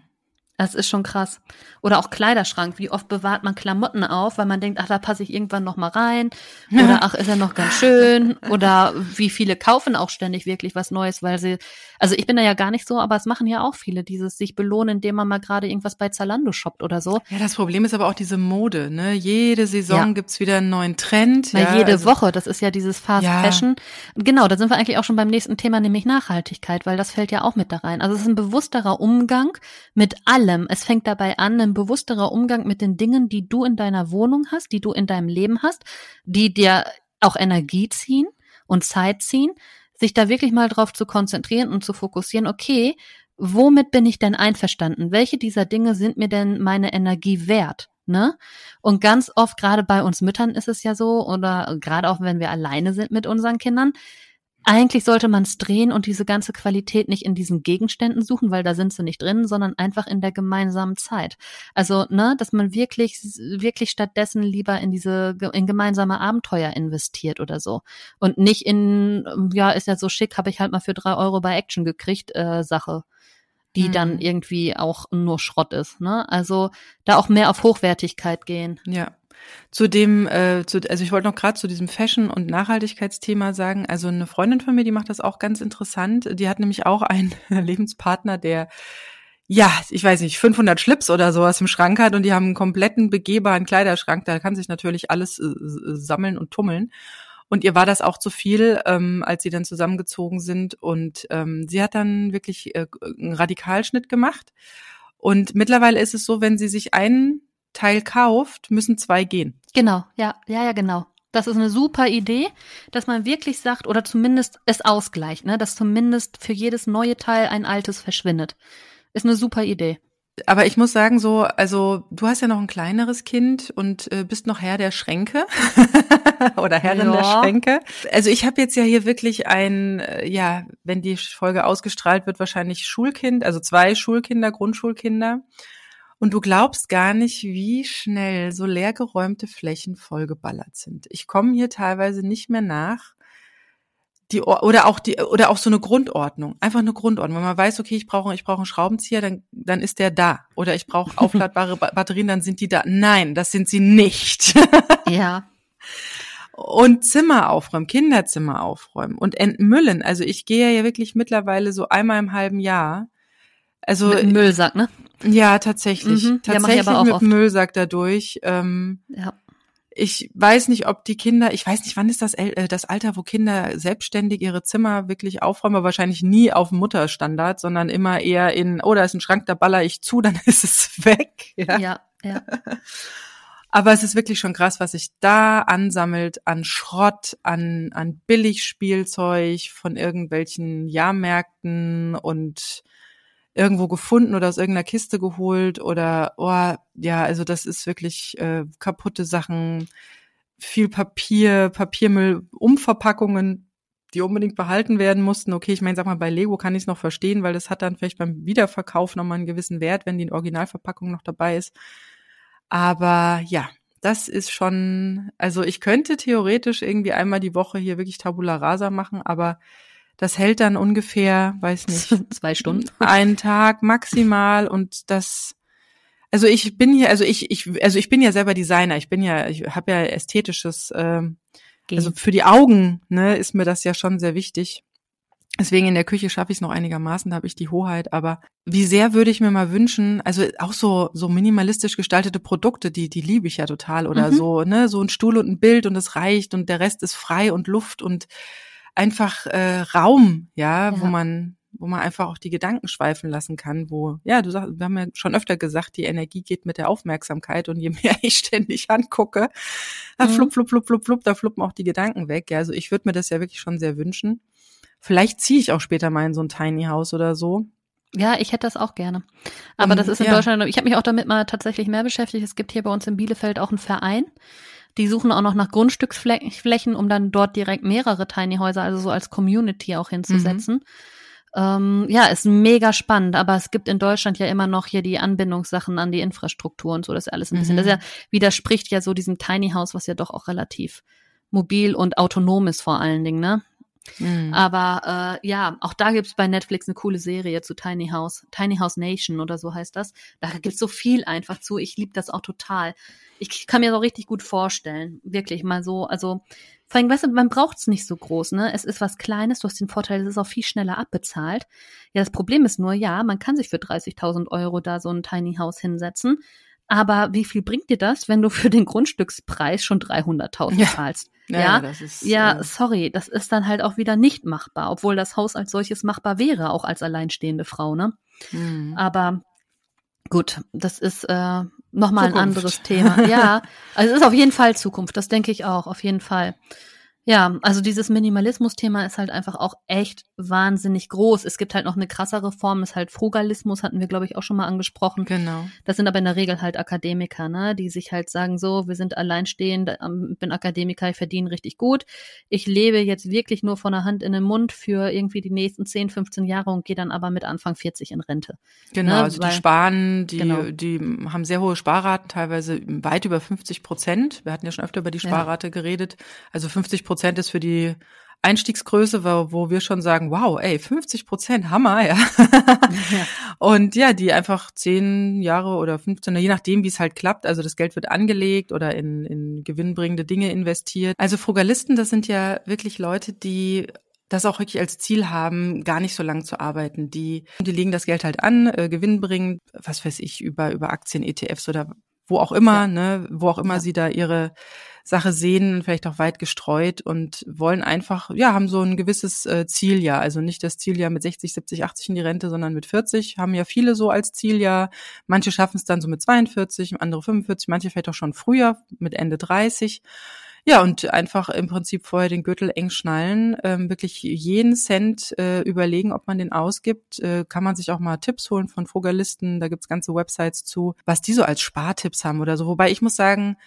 Das ist schon krass. Oder auch Kleiderschrank. Wie oft bewahrt man Klamotten auf, weil man denkt, ach, da passe ich irgendwann noch mal rein. Oder ach, ist er noch ganz schön. Oder wie viele kaufen auch ständig wirklich was Neues, weil sie, also ich bin da ja gar nicht so, aber es machen ja auch viele, dieses sich belohnen, indem man mal gerade irgendwas bei Zalando shoppt oder so. Ja, das Problem ist aber auch diese Mode, ne? Jede Saison ja. gibt's wieder einen neuen Trend. Na, ja, jede also, Woche, das ist ja dieses Fast ja. Fashion. Genau, da sind wir eigentlich auch schon beim nächsten Thema, nämlich Nachhaltigkeit, weil das fällt ja auch mit da rein. Also es ist ein bewussterer Umgang mit allem allem. Es fängt dabei an, ein bewussterer Umgang mit den Dingen, die du in deiner Wohnung hast, die du in deinem Leben hast, die dir auch Energie ziehen und Zeit ziehen, sich da wirklich mal drauf zu konzentrieren und zu fokussieren, okay, womit bin ich denn einverstanden? Welche dieser Dinge sind mir denn meine Energie wert? Ne? Und ganz oft, gerade bei uns Müttern ist es ja so, oder gerade auch wenn wir alleine sind mit unseren Kindern, eigentlich sollte man es drehen und diese ganze Qualität nicht in diesen Gegenständen suchen, weil da sind sie nicht drin, sondern einfach in der gemeinsamen Zeit. Also, ne, dass man wirklich, wirklich stattdessen lieber in diese, in gemeinsame Abenteuer investiert oder so. Und nicht in, ja, ist ja so schick, habe ich halt mal für drei Euro bei Action gekriegt, äh, Sache die mhm. dann irgendwie auch nur Schrott ist. Ne? Also da auch mehr auf Hochwertigkeit gehen. Ja. Zu dem, äh, zu, also ich wollte noch gerade zu diesem Fashion- und Nachhaltigkeitsthema sagen, also eine Freundin von mir, die macht das auch ganz interessant. Die hat nämlich auch einen Lebenspartner, der ja, ich weiß nicht, 500 Schlips oder sowas im Schrank hat und die haben einen kompletten begehbaren Kleiderschrank. Da kann sich natürlich alles äh, sammeln und tummeln. Und ihr war das auch zu viel, ähm, als sie dann zusammengezogen sind. Und ähm, sie hat dann wirklich äh, einen Radikalschnitt gemacht. Und mittlerweile ist es so, wenn sie sich einen Teil kauft, müssen zwei gehen. Genau, ja, ja, ja, genau. Das ist eine super Idee, dass man wirklich sagt, oder zumindest es ausgleicht, ne, dass zumindest für jedes neue Teil ein altes verschwindet. Ist eine super Idee. Aber ich muss sagen, so, also du hast ja noch ein kleineres Kind und äh, bist noch Herr der Schränke oder Herrin ja. der Schränke. Also ich habe jetzt ja hier wirklich ein, äh, ja, wenn die Folge ausgestrahlt wird, wahrscheinlich Schulkind, also zwei Schulkinder, Grundschulkinder. Und du glaubst gar nicht, wie schnell so leergeräumte Flächen vollgeballert sind. Ich komme hier teilweise nicht mehr nach. Die, oder auch die oder auch so eine Grundordnung, einfach eine Grundordnung. Wenn man weiß, okay, ich brauche ich brauche einen Schraubenzieher, dann dann ist der da. Oder ich brauche aufladbare Batterien, dann sind die da. Nein, das sind sie nicht. ja. Und Zimmer aufräumen, Kinderzimmer aufräumen und entmüllen. Also ich gehe ja wirklich mittlerweile so einmal im halben Jahr. Also mit Müllsack, ne? Ja, tatsächlich. Mhm. Tatsächlich ja, mit oft. Müllsack dadurch. Ähm, ja. Ich weiß nicht, ob die Kinder, ich weiß nicht, wann ist das, äh, das Alter, wo Kinder selbstständig ihre Zimmer wirklich aufräumen, aber wahrscheinlich nie auf Mutterstandard, sondern immer eher in, oh, da ist ein Schrank, da baller ich zu, dann ist es weg. Ja, ja. ja. Aber es ist wirklich schon krass, was sich da ansammelt an Schrott, an, an Billigspielzeug von irgendwelchen Jahrmärkten und irgendwo gefunden oder aus irgendeiner Kiste geholt oder oh, ja, also das ist wirklich äh, kaputte Sachen, viel Papier, Papiermüll, Umverpackungen, die unbedingt behalten werden mussten. Okay, ich meine, sag mal, bei Lego kann ich es noch verstehen, weil das hat dann vielleicht beim Wiederverkauf nochmal einen gewissen Wert, wenn die Originalverpackung noch dabei ist. Aber ja, das ist schon, also ich könnte theoretisch irgendwie einmal die Woche hier wirklich Tabula Rasa machen, aber das hält dann ungefähr, weiß nicht, zwei Stunden, einen Tag maximal und das also ich bin hier, also ich, ich, also ich bin ja selber Designer. Ich bin ja, ich habe ja ästhetisches, ähm, also für die Augen, ne, ist mir das ja schon sehr wichtig. Deswegen in der Küche schaffe ich es noch einigermaßen, da habe ich die Hoheit. Aber wie sehr würde ich mir mal wünschen, also auch so so minimalistisch gestaltete Produkte, die die liebe ich ja total oder mhm. so, ne, so ein Stuhl und ein Bild und es reicht und der Rest ist frei und Luft und einfach äh, Raum, ja, ja, wo man wo man einfach auch die Gedanken schweifen lassen kann, wo, ja, du sagst, wir haben ja schon öfter gesagt, die Energie geht mit der Aufmerksamkeit und je mehr ich ständig angucke, da mhm. flupp, flupp, flupp, flupp, flupp, da fluppen auch die Gedanken weg. Ja, also ich würde mir das ja wirklich schon sehr wünschen. Vielleicht ziehe ich auch später mal in so ein Tiny House oder so. Ja, ich hätte das auch gerne. Aber um, das ist in ja. Deutschland, ich habe mich auch damit mal tatsächlich mehr beschäftigt. Es gibt hier bei uns in Bielefeld auch einen Verein. Die suchen auch noch nach Grundstücksflächen, um dann dort direkt mehrere Tiny Häuser, also so als Community auch hinzusetzen. Mhm. Ähm, ja, ist mega spannend, aber es gibt in Deutschland ja immer noch hier die Anbindungssachen an die Infrastruktur und so, das ist alles ein bisschen, das ja, mhm. widerspricht ja so diesem Tiny House, was ja doch auch relativ mobil und autonom ist vor allen Dingen, ne? Mhm. Aber äh, ja, auch da gibt's bei Netflix eine coole Serie zu Tiny House, Tiny House Nation oder so heißt das. Da gibt's so viel einfach zu. Ich liebe das auch total. Ich kann mir so richtig gut vorstellen, wirklich mal so. Also vor allem, weißt du, man braucht's nicht so groß, ne? Es ist was Kleines. Du hast den Vorteil, es ist auch viel schneller abbezahlt. Ja, das Problem ist nur, ja, man kann sich für 30.000 Euro da so ein Tiny House hinsetzen. Aber wie viel bringt dir das, wenn du für den Grundstückspreis schon 300.000 ja. zahlst? Ja, ja, ist, ja äh, sorry, das ist dann halt auch wieder nicht machbar, obwohl das Haus als solches machbar wäre, auch als alleinstehende Frau, ne? Mhm. Aber gut, das ist äh, nochmal ein anderes Thema. Ja, also es ist auf jeden Fall Zukunft, das denke ich auch, auf jeden Fall. Ja, also dieses Minimalismus-Thema ist halt einfach auch echt wahnsinnig groß. Es gibt halt noch eine krassere Form, ist halt Frugalismus, hatten wir, glaube ich, auch schon mal angesprochen. Genau. Das sind aber in der Regel halt Akademiker, ne, die sich halt sagen, so, wir sind alleinstehend, ähm, bin Akademiker, ich verdiene richtig gut. Ich lebe jetzt wirklich nur von der Hand in den Mund für irgendwie die nächsten 10, 15 Jahre und gehe dann aber mit Anfang 40 in Rente. Genau, ne? also Weil, die sparen, die, genau. die haben sehr hohe Sparraten, teilweise weit über 50 Prozent. Wir hatten ja schon öfter über die Sparrate ja. geredet. Also 50 Prozent Prozent ist für die Einstiegsgröße, wo, wo wir schon sagen, wow, ey, 50 Prozent, Hammer, ja. ja. Und ja, die einfach zehn Jahre oder 15, je nachdem, wie es halt klappt. Also das Geld wird angelegt oder in, in gewinnbringende Dinge investiert. Also Frugalisten, das sind ja wirklich Leute, die das auch wirklich als Ziel haben, gar nicht so lange zu arbeiten. Die, die legen das Geld halt an, äh, gewinnbringend, was weiß ich, über, über Aktien, ETFs oder wo auch immer, ja. ne, wo auch immer ja. sie da ihre Sache sehen, vielleicht auch weit gestreut und wollen einfach, ja, haben so ein gewisses äh, Zieljahr. Also nicht das Zieljahr mit 60, 70, 80 in die Rente, sondern mit 40. Haben ja viele so als Zieljahr. Manche schaffen es dann so mit 42, andere 45, manche vielleicht auch schon früher mit Ende 30. Ja, und einfach im Prinzip vorher den Gürtel eng schnallen, ähm, wirklich jeden Cent äh, überlegen, ob man den ausgibt. Äh, kann man sich auch mal Tipps holen von Frugalisten, da gibt's ganze Websites zu, was die so als Spartipps haben oder so. Wobei ich muss sagen,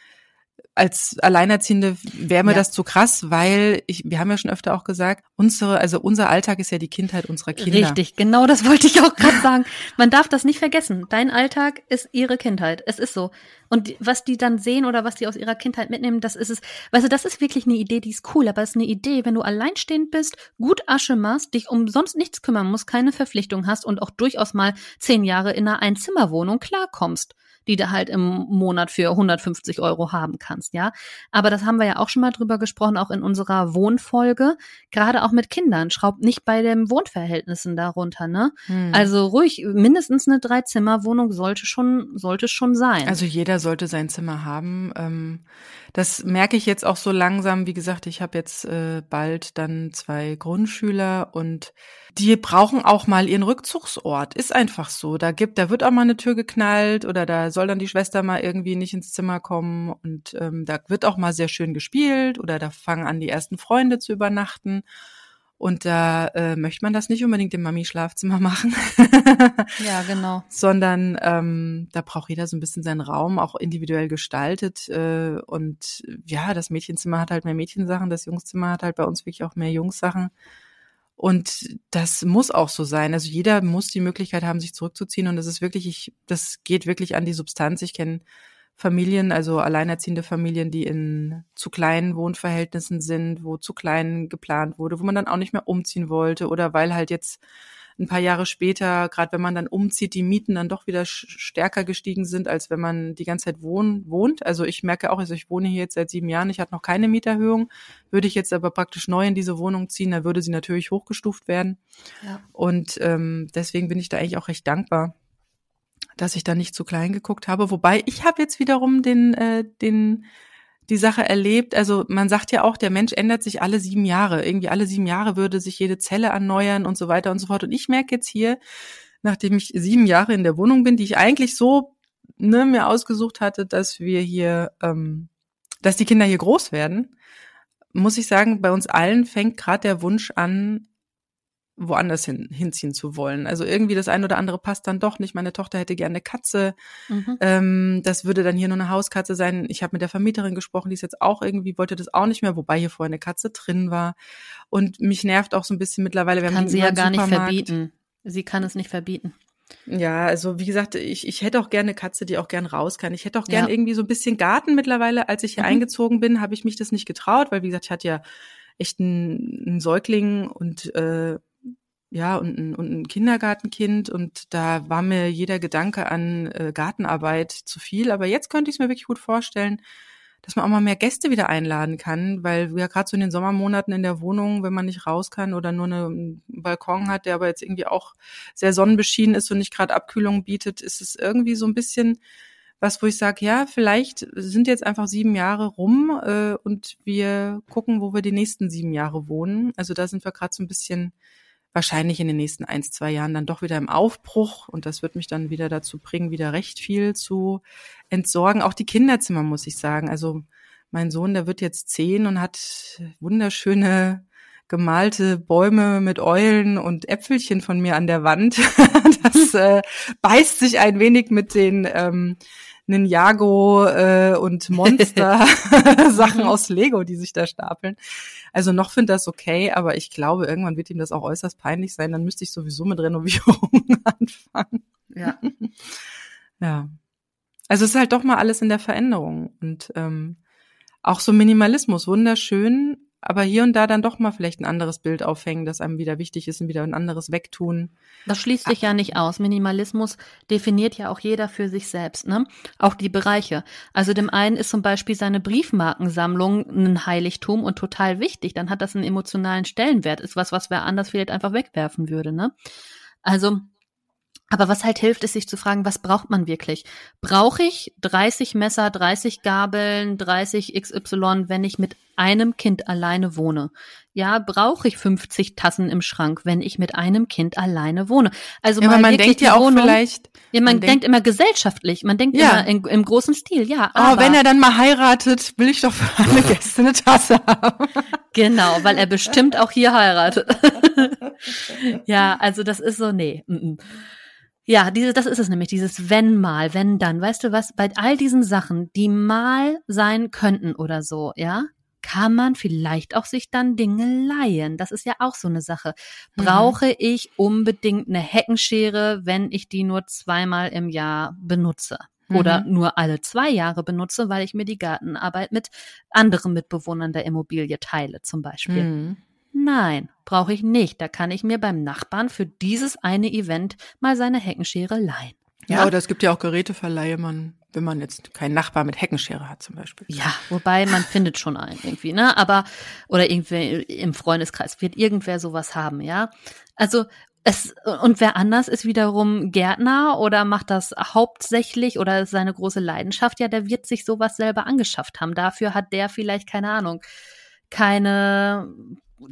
als Alleinerziehende wäre mir ja. das zu krass, weil ich, wir haben ja schon öfter auch gesagt, unsere, also unser Alltag ist ja die Kindheit unserer Kinder. Richtig, genau das wollte ich auch gerade sagen. Man darf das nicht vergessen. Dein Alltag ist ihre Kindheit. Es ist so. Und was die dann sehen oder was die aus ihrer Kindheit mitnehmen, das ist es. Weißt du, das ist wirklich eine Idee, die ist cool, aber es ist eine Idee, wenn du alleinstehend bist, gut Asche machst, dich um sonst nichts kümmern musst, keine Verpflichtung hast und auch durchaus mal zehn Jahre in einer Einzimmerwohnung klarkommst die du halt im Monat für 150 Euro haben kannst, ja. Aber das haben wir ja auch schon mal drüber gesprochen, auch in unserer Wohnfolge. Gerade auch mit Kindern. Schraubt nicht bei den Wohnverhältnissen darunter, ne? Hm. Also ruhig, mindestens eine Dreizimmerwohnung sollte schon, sollte schon sein. Also jeder sollte sein Zimmer haben. Ähm, das merke ich jetzt auch so langsam. Wie gesagt, ich habe jetzt äh, bald dann zwei Grundschüler und die brauchen auch mal ihren Rückzugsort. Ist einfach so. Da gibt, da wird auch mal eine Tür geknallt oder da soll dann die Schwester mal irgendwie nicht ins Zimmer kommen und ähm, da wird auch mal sehr schön gespielt oder da fangen an die ersten Freunde zu übernachten. Und da äh, möchte man das nicht unbedingt im Mami-Schlafzimmer machen. ja, genau. Sondern ähm, da braucht jeder so ein bisschen seinen Raum, auch individuell gestaltet. Äh, und ja, das Mädchenzimmer hat halt mehr Mädchensachen, das Jungszimmer hat halt bei uns wirklich auch mehr Jungssachen. Und das muss auch so sein. Also jeder muss die Möglichkeit haben, sich zurückzuziehen. Und das ist wirklich, ich, das geht wirklich an die Substanz. Ich kenne Familien, also alleinerziehende Familien, die in zu kleinen Wohnverhältnissen sind, wo zu klein geplant wurde, wo man dann auch nicht mehr umziehen wollte oder weil halt jetzt ein paar Jahre später, gerade wenn man dann umzieht, die Mieten dann doch wieder stärker gestiegen sind, als wenn man die ganze Zeit wohn wohnt. Also ich merke auch, also ich wohne hier jetzt seit sieben Jahren, ich hatte noch keine Mieterhöhung. Würde ich jetzt aber praktisch neu in diese Wohnung ziehen, dann würde sie natürlich hochgestuft werden. Ja. Und ähm, deswegen bin ich da eigentlich auch recht dankbar, dass ich da nicht zu klein geguckt habe. Wobei ich habe jetzt wiederum den, äh, den die Sache erlebt. Also man sagt ja auch, der Mensch ändert sich alle sieben Jahre. Irgendwie alle sieben Jahre würde sich jede Zelle erneuern und so weiter und so fort. Und ich merke jetzt hier, nachdem ich sieben Jahre in der Wohnung bin, die ich eigentlich so ne, mir ausgesucht hatte, dass wir hier, ähm, dass die Kinder hier groß werden, muss ich sagen, bei uns allen fängt gerade der Wunsch an, woanders hin, hinziehen zu wollen. Also irgendwie das eine oder andere passt dann doch nicht. Meine Tochter hätte gerne eine Katze. Mhm. Ähm, das würde dann hier nur eine Hauskatze sein. Ich habe mit der Vermieterin gesprochen, die ist jetzt auch irgendwie, wollte das auch nicht mehr, wobei hier vorher eine Katze drin war. Und mich nervt auch so ein bisschen mittlerweile. Wir Kann sie ja gar nicht verbieten. Sie kann es nicht verbieten. Ja, also wie gesagt, ich, ich hätte auch gerne eine Katze, die auch gern raus kann. Ich hätte auch gern ja. irgendwie so ein bisschen Garten mittlerweile. Als ich hier mhm. eingezogen bin, habe ich mich das nicht getraut, weil wie gesagt, ich hatte ja echt einen, einen Säugling und äh, ja, und ein, und ein Kindergartenkind und da war mir jeder Gedanke an äh, Gartenarbeit zu viel. Aber jetzt könnte ich es mir wirklich gut vorstellen, dass man auch mal mehr Gäste wieder einladen kann, weil ja gerade so in den Sommermonaten in der Wohnung, wenn man nicht raus kann oder nur einen Balkon hat, der aber jetzt irgendwie auch sehr sonnenbeschienen ist und nicht gerade Abkühlung bietet, ist es irgendwie so ein bisschen was, wo ich sage, ja, vielleicht sind jetzt einfach sieben Jahre rum äh, und wir gucken, wo wir die nächsten sieben Jahre wohnen. Also da sind wir gerade so ein bisschen wahrscheinlich in den nächsten ein, zwei Jahren dann doch wieder im Aufbruch und das wird mich dann wieder dazu bringen, wieder recht viel zu entsorgen. Auch die Kinderzimmer, muss ich sagen. Also mein Sohn, der wird jetzt zehn und hat wunderschöne gemalte Bäume mit Eulen und Äpfelchen von mir an der Wand. das äh, beißt sich ein wenig mit den ähm, Ninjago äh, und Monster Sachen aus Lego, die sich da stapeln. Also noch finde das okay, aber ich glaube, irgendwann wird ihm das auch äußerst peinlich sein. Dann müsste ich sowieso mit Renovierung anfangen. Ja. ja. Also es ist halt doch mal alles in der Veränderung und ähm, auch so Minimalismus, wunderschön, aber hier und da dann doch mal vielleicht ein anderes Bild aufhängen, das einem wieder wichtig ist und wieder ein anderes wegtun. Das schließt sich ja nicht aus. Minimalismus definiert ja auch jeder für sich selbst, ne? Auch die Bereiche. Also dem einen ist zum Beispiel seine Briefmarkensammlung ein Heiligtum und total wichtig. Dann hat das einen emotionalen Stellenwert. Ist was, was wer anders vielleicht einfach wegwerfen würde, ne? Also aber was halt hilft, ist sich zu fragen, was braucht man wirklich? Brauche ich 30 Messer, 30 Gabeln, 30 XY, wenn ich mit einem Kind alleine wohne? Ja, brauche ich 50 Tassen im Schrank, wenn ich mit einem Kind alleine wohne? Also ja, mal man denkt ja auch Wohnung, vielleicht. Ja, man, man denkt, denkt, immer gesellschaftlich, man denkt ja. immer in, im großen Stil, ja. Oh, aber, wenn er dann mal heiratet, will ich doch für alle Gäste eine Tasse haben. Genau, weil er bestimmt auch hier heiratet. ja, also das ist so, nee. Mm -mm. Ja, diese, das ist es nämlich, dieses wenn mal, wenn dann. Weißt du was, bei all diesen Sachen, die mal sein könnten oder so, ja, kann man vielleicht auch sich dann Dinge leihen. Das ist ja auch so eine Sache. Mhm. Brauche mhm. ich unbedingt eine Heckenschere, wenn ich die nur zweimal im Jahr benutze? Oder mhm. nur alle zwei Jahre benutze, weil ich mir die Gartenarbeit mit anderen Mitbewohnern der Immobilie teile, zum Beispiel. Mhm. Nein, brauche ich nicht. Da kann ich mir beim Nachbarn für dieses eine Event mal seine Heckenschere leihen. Ja, ja oder es gibt ja auch Geräteverleihe, man, wenn man jetzt keinen Nachbar mit Heckenschere hat zum Beispiel. Ja, wobei man findet schon einen irgendwie, ne? Aber, oder irgendwie im Freundeskreis wird irgendwer sowas haben, ja? Also, es, und wer anders ist wiederum Gärtner oder macht das hauptsächlich oder ist seine große Leidenschaft, ja, der wird sich sowas selber angeschafft haben. Dafür hat der vielleicht, keine Ahnung, keine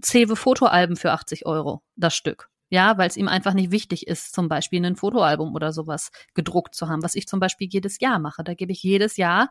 Cewe Fotoalben für 80 Euro, das Stück. Ja, weil es ihm einfach nicht wichtig ist, zum Beispiel ein Fotoalbum oder sowas gedruckt zu haben, was ich zum Beispiel jedes Jahr mache. Da gebe ich jedes Jahr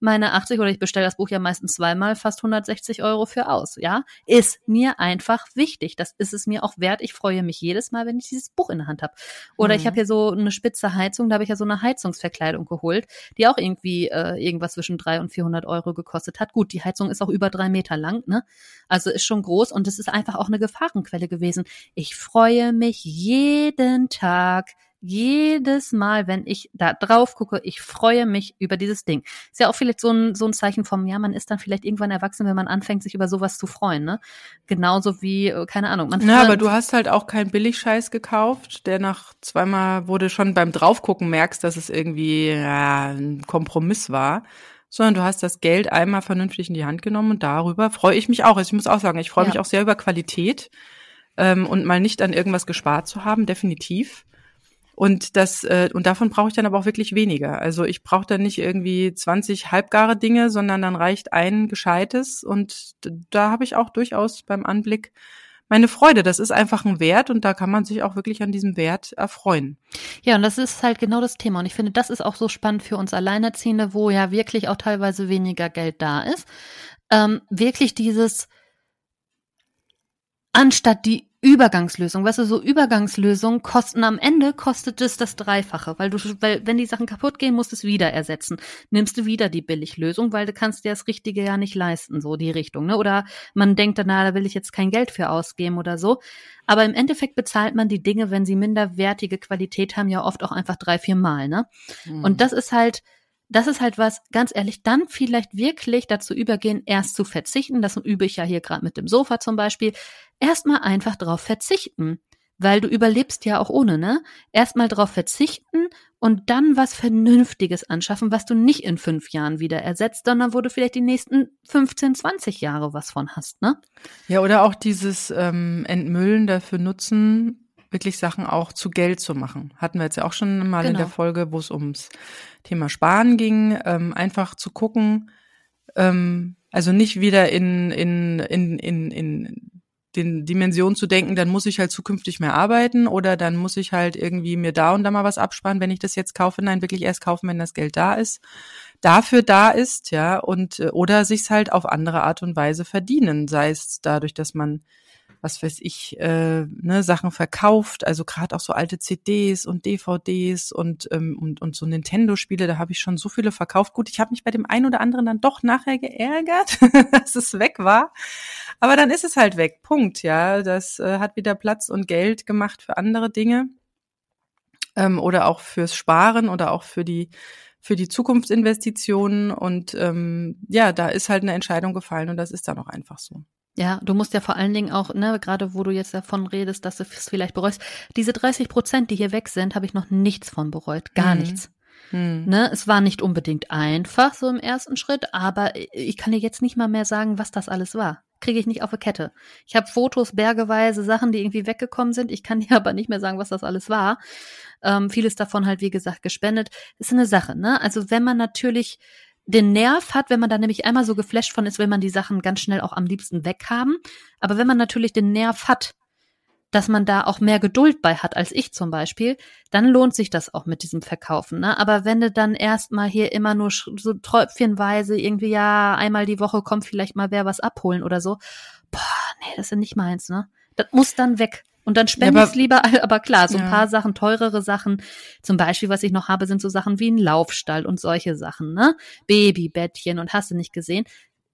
meine 80 oder ich bestelle das Buch ja meistens zweimal fast 160 Euro für aus. Ja, ist mir einfach wichtig. Das ist es mir auch wert. Ich freue mich jedes Mal, wenn ich dieses Buch in der Hand habe. Oder mhm. ich habe hier so eine spitze Heizung. Da habe ich ja so eine Heizungsverkleidung geholt, die auch irgendwie äh, irgendwas zwischen 300 und 400 Euro gekostet hat. Gut, die Heizung ist auch über drei Meter lang, ne? Also ist schon groß und es ist einfach auch eine Gefahrenquelle gewesen. Ich freue mich jeden Tag jedes Mal, wenn ich da drauf gucke, ich freue mich über dieses Ding. Ist ja auch vielleicht so ein, so ein Zeichen vom, ja, man ist dann vielleicht irgendwann erwachsen, wenn man anfängt, sich über sowas zu freuen, ne? Genauso wie, äh, keine Ahnung. Man ja, aber du hast halt auch keinen Billigscheiß gekauft, der nach zweimal, du schon beim Draufgucken merkst, dass es irgendwie ja, ein Kompromiss war sondern du hast das Geld einmal vernünftig in die Hand genommen und darüber freue ich mich auch. Also ich muss auch sagen, ich freue ja. mich auch sehr über Qualität ähm, und mal nicht an irgendwas gespart zu haben, definitiv. Und das äh, und davon brauche ich dann aber auch wirklich weniger. Also ich brauche dann nicht irgendwie 20 halbgare Dinge, sondern dann reicht ein gescheites und da habe ich auch durchaus beim Anblick meine Freude. Das ist einfach ein Wert und da kann man sich auch wirklich an diesem Wert erfreuen. Ja, und das ist halt genau das Thema. Und ich finde, das ist auch so spannend für uns Alleinerziehende, wo ja wirklich auch teilweise weniger Geld da ist. Ähm, wirklich dieses, anstatt die Übergangslösung. Weißt du, so Übergangslösungen kosten am Ende kostet es das Dreifache, weil du, weil wenn die Sachen kaputt gehen, musst du es wieder ersetzen. Nimmst du wieder die Billiglösung, weil du kannst dir das Richtige ja nicht leisten, so die Richtung, ne? Oder man denkt dann, na, da will ich jetzt kein Geld für ausgeben oder so. Aber im Endeffekt bezahlt man die Dinge, wenn sie minderwertige Qualität haben, ja oft auch einfach drei, vier Mal, ne? Mhm. Und das ist halt, das ist halt was, ganz ehrlich, dann vielleicht wirklich dazu übergehen, erst zu verzichten. Das übe ich ja hier gerade mit dem Sofa zum Beispiel erstmal einfach drauf verzichten. Weil du überlebst ja auch ohne, ne? Erstmal drauf verzichten und dann was Vernünftiges anschaffen, was du nicht in fünf Jahren wieder ersetzt, sondern wo du vielleicht die nächsten 15, 20 Jahre was von hast, ne? Ja, oder auch dieses ähm, Entmüllen dafür nutzen, wirklich Sachen auch zu Geld zu machen. Hatten wir jetzt ja auch schon mal genau. in der genau. Folge, wo es ums Thema Sparen ging, ähm, einfach zu gucken, ähm, also nicht wieder in, in, in, in, in den Dimensionen zu denken, dann muss ich halt zukünftig mehr arbeiten oder dann muss ich halt irgendwie mir da und da mal was absparen, wenn ich das jetzt kaufe. Nein, wirklich erst kaufen, wenn das Geld da ist, dafür da ist, ja, und äh, oder sich's halt auf andere Art und Weise verdienen, sei es dadurch, dass man was weiß ich, äh, ne, Sachen verkauft, also gerade auch so alte CDs und DVDs und, ähm, und, und so Nintendo-Spiele, da habe ich schon so viele verkauft. Gut, ich habe mich bei dem einen oder anderen dann doch nachher geärgert, dass es weg war. Aber dann ist es halt weg. Punkt, ja. Das äh, hat wieder Platz und Geld gemacht für andere Dinge. Ähm, oder auch fürs Sparen oder auch für die für die Zukunftsinvestitionen und ähm, ja, da ist halt eine Entscheidung gefallen und das ist dann auch einfach so. Ja, du musst ja vor allen Dingen auch, ne, gerade wo du jetzt davon redest, dass du es vielleicht bereust, diese 30 Prozent, die hier weg sind, habe ich noch nichts von bereut, gar mhm. nichts. Mhm. Ne, es war nicht unbedingt einfach so im ersten Schritt, aber ich kann dir jetzt nicht mal mehr sagen, was das alles war. Kriege ich nicht auf der Kette. Ich habe Fotos, bergeweise, Sachen, die irgendwie weggekommen sind. Ich kann dir aber nicht mehr sagen, was das alles war. Ähm, vieles davon halt, wie gesagt, gespendet. ist eine Sache, ne? Also wenn man natürlich den Nerv hat, wenn man da nämlich einmal so geflasht von ist, will man die Sachen ganz schnell auch am liebsten weghaben. Aber wenn man natürlich den Nerv hat, dass man da auch mehr Geduld bei hat als ich zum Beispiel, dann lohnt sich das auch mit diesem Verkaufen. Ne? Aber wenn du dann erstmal hier immer nur so tröpfchenweise irgendwie ja einmal die Woche kommt vielleicht mal wer was abholen oder so, boah, nee, das ist ja nicht meins, ne? Das muss dann weg. Und dann spende ja, ich lieber, aber klar, so ein ja. paar Sachen, teurere Sachen, zum Beispiel, was ich noch habe, sind so Sachen wie ein Laufstall und solche Sachen, ne? Babybettchen und hast du nicht gesehen.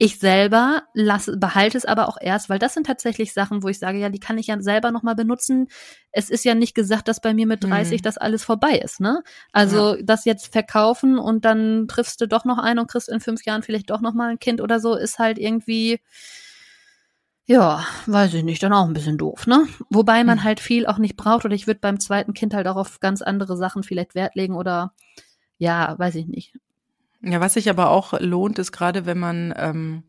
Ich selber lasse, behalte es aber auch erst, weil das sind tatsächlich Sachen, wo ich sage, ja, die kann ich ja selber nochmal benutzen. Es ist ja nicht gesagt, dass bei mir mit 30 mhm. das alles vorbei ist, ne? Also ja. das jetzt verkaufen und dann triffst du doch noch einen und kriegst in fünf Jahren vielleicht doch nochmal ein Kind oder so, ist halt irgendwie, ja, weiß ich nicht, dann auch ein bisschen doof, ne? Wobei man hm. halt viel auch nicht braucht oder ich würde beim zweiten Kind halt auch auf ganz andere Sachen vielleicht Wert legen oder ja, weiß ich nicht. Ja, was sich aber auch lohnt, ist gerade, wenn man ähm,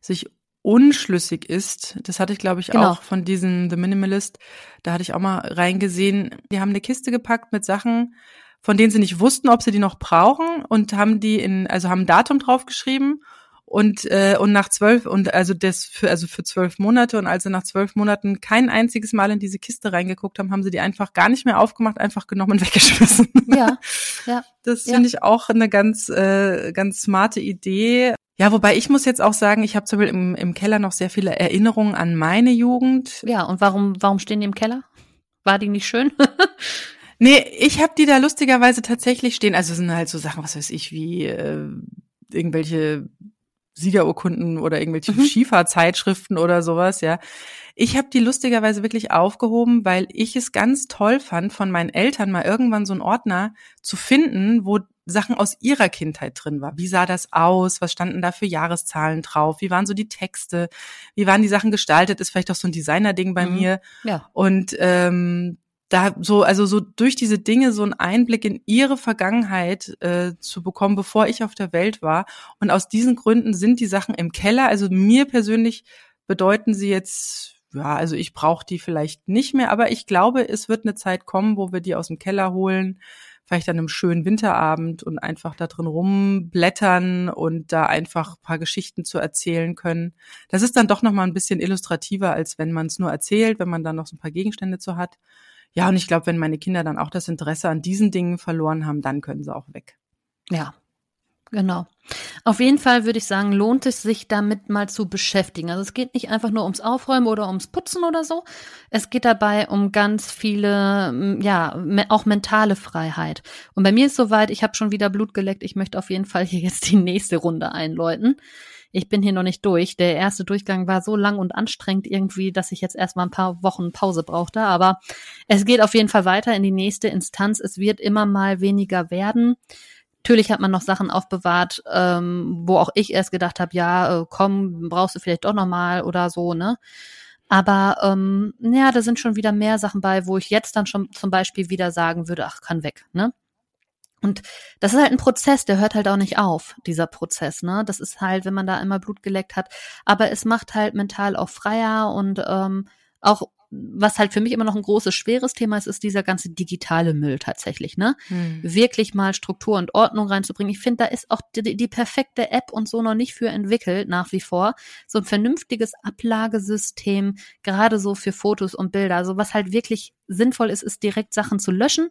sich unschlüssig ist, das hatte ich glaube ich genau. auch von diesem The Minimalist, da hatte ich auch mal reingesehen, die haben eine Kiste gepackt mit Sachen, von denen sie nicht wussten, ob sie die noch brauchen und haben die in, also haben ein Datum draufgeschrieben und äh, und nach zwölf und also das für also für zwölf Monate und als sie nach zwölf Monaten kein einziges Mal in diese Kiste reingeguckt haben, haben sie die einfach gar nicht mehr aufgemacht, einfach genommen und weggeschmissen. Ja, ja. Das ja. finde ich auch eine ganz äh, ganz smarte Idee. Ja, wobei ich muss jetzt auch sagen, ich habe zum Beispiel im, im Keller noch sehr viele Erinnerungen an meine Jugend. Ja, und warum warum stehen die im Keller? War die nicht schön? nee, ich habe die da lustigerweise tatsächlich stehen. Also es sind halt so Sachen, was weiß ich, wie äh, irgendwelche Siegerurkunden oder irgendwelche mhm. Skifahrzeitschriften oder sowas, ja. Ich habe die lustigerweise wirklich aufgehoben, weil ich es ganz toll fand, von meinen Eltern mal irgendwann so einen Ordner zu finden, wo Sachen aus ihrer Kindheit drin war. Wie sah das aus? Was standen da für Jahreszahlen drauf? Wie waren so die Texte? Wie waren die Sachen gestaltet? Ist vielleicht auch so ein Designer-Ding bei mhm. mir. Ja. Und ähm, da so, also so durch diese Dinge so einen Einblick in ihre Vergangenheit äh, zu bekommen, bevor ich auf der Welt war. Und aus diesen Gründen sind die Sachen im Keller. Also mir persönlich bedeuten sie jetzt ja, also ich brauche die vielleicht nicht mehr, aber ich glaube, es wird eine Zeit kommen, wo wir die aus dem Keller holen, vielleicht an einem schönen Winterabend und einfach da drin rumblättern und da einfach paar Geschichten zu erzählen können. Das ist dann doch noch mal ein bisschen illustrativer, als wenn man es nur erzählt, wenn man dann noch so ein paar Gegenstände zu hat. Ja, und ich glaube, wenn meine Kinder dann auch das Interesse an diesen Dingen verloren haben, dann können sie auch weg. Ja, Genau. Auf jeden Fall würde ich sagen, lohnt es sich damit mal zu beschäftigen. Also es geht nicht einfach nur ums Aufräumen oder ums Putzen oder so. Es geht dabei um ganz viele, ja, auch mentale Freiheit. Und bei mir ist soweit, ich habe schon wieder Blut geleckt. Ich möchte auf jeden Fall hier jetzt die nächste Runde einläuten. Ich bin hier noch nicht durch. Der erste Durchgang war so lang und anstrengend irgendwie, dass ich jetzt erstmal ein paar Wochen Pause brauchte. Aber es geht auf jeden Fall weiter in die nächste Instanz. Es wird immer mal weniger werden. Natürlich hat man noch Sachen aufbewahrt, ähm, wo auch ich erst gedacht habe, ja, äh, komm, brauchst du vielleicht doch nochmal oder so, ne? Aber ähm, ja, da sind schon wieder mehr Sachen bei, wo ich jetzt dann schon zum Beispiel wieder sagen würde, ach, kann weg, ne? Und das ist halt ein Prozess, der hört halt auch nicht auf, dieser Prozess, ne? Das ist halt, wenn man da immer Blut geleckt hat. Aber es macht halt mental auch freier und ähm, auch was halt für mich immer noch ein großes, schweres Thema ist, ist dieser ganze digitale Müll tatsächlich, ne? Hm. Wirklich mal Struktur und Ordnung reinzubringen. Ich finde, da ist auch die, die, perfekte App und so noch nicht für entwickelt, nach wie vor. So ein vernünftiges Ablagesystem, gerade so für Fotos und Bilder. Also was halt wirklich sinnvoll ist, ist direkt Sachen zu löschen,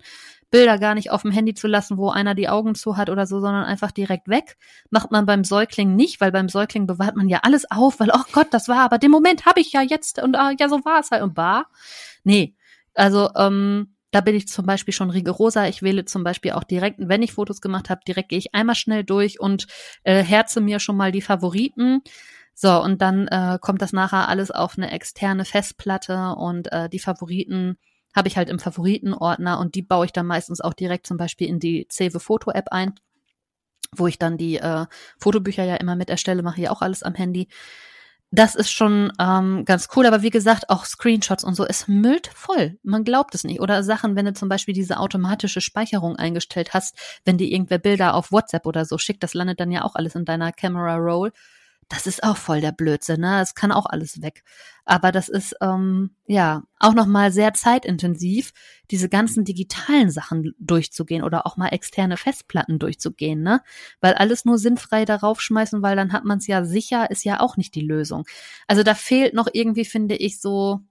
Bilder gar nicht auf dem Handy zu lassen, wo einer die Augen zu hat oder so, sondern einfach direkt weg. Macht man beim Säugling nicht, weil beim Säugling bewahrt man ja alles auf, weil, oh Gott, das war aber den Moment habe ich ja jetzt und ah, ja, so war es halt und bar. Nee, also ähm, da bin ich zum Beispiel schon rigoroser. Ich wähle zum Beispiel auch direkt, wenn ich Fotos gemacht habe, direkt gehe ich einmal schnell durch und äh, herze mir schon mal die Favoriten. So, und dann äh, kommt das nachher alles auf eine externe Festplatte und äh, die Favoriten habe ich halt im Favoritenordner und die baue ich dann meistens auch direkt zum Beispiel in die Ceve Foto App ein, wo ich dann die äh, Fotobücher ja immer mit erstelle, mache ja auch alles am Handy. Das ist schon ähm, ganz cool, aber wie gesagt, auch Screenshots und so, es müllt voll. Man glaubt es nicht. Oder Sachen, wenn du zum Beispiel diese automatische Speicherung eingestellt hast, wenn dir irgendwer Bilder auf WhatsApp oder so schickt, das landet dann ja auch alles in deiner Camera Roll das ist auch voll der Blödsinn, ne? Das kann auch alles weg. Aber das ist ähm, ja auch nochmal sehr zeitintensiv, diese ganzen digitalen Sachen durchzugehen oder auch mal externe Festplatten durchzugehen, ne? Weil alles nur sinnfrei darauf schmeißen, weil dann hat man es ja sicher, ist ja auch nicht die Lösung. Also da fehlt noch irgendwie, finde ich, so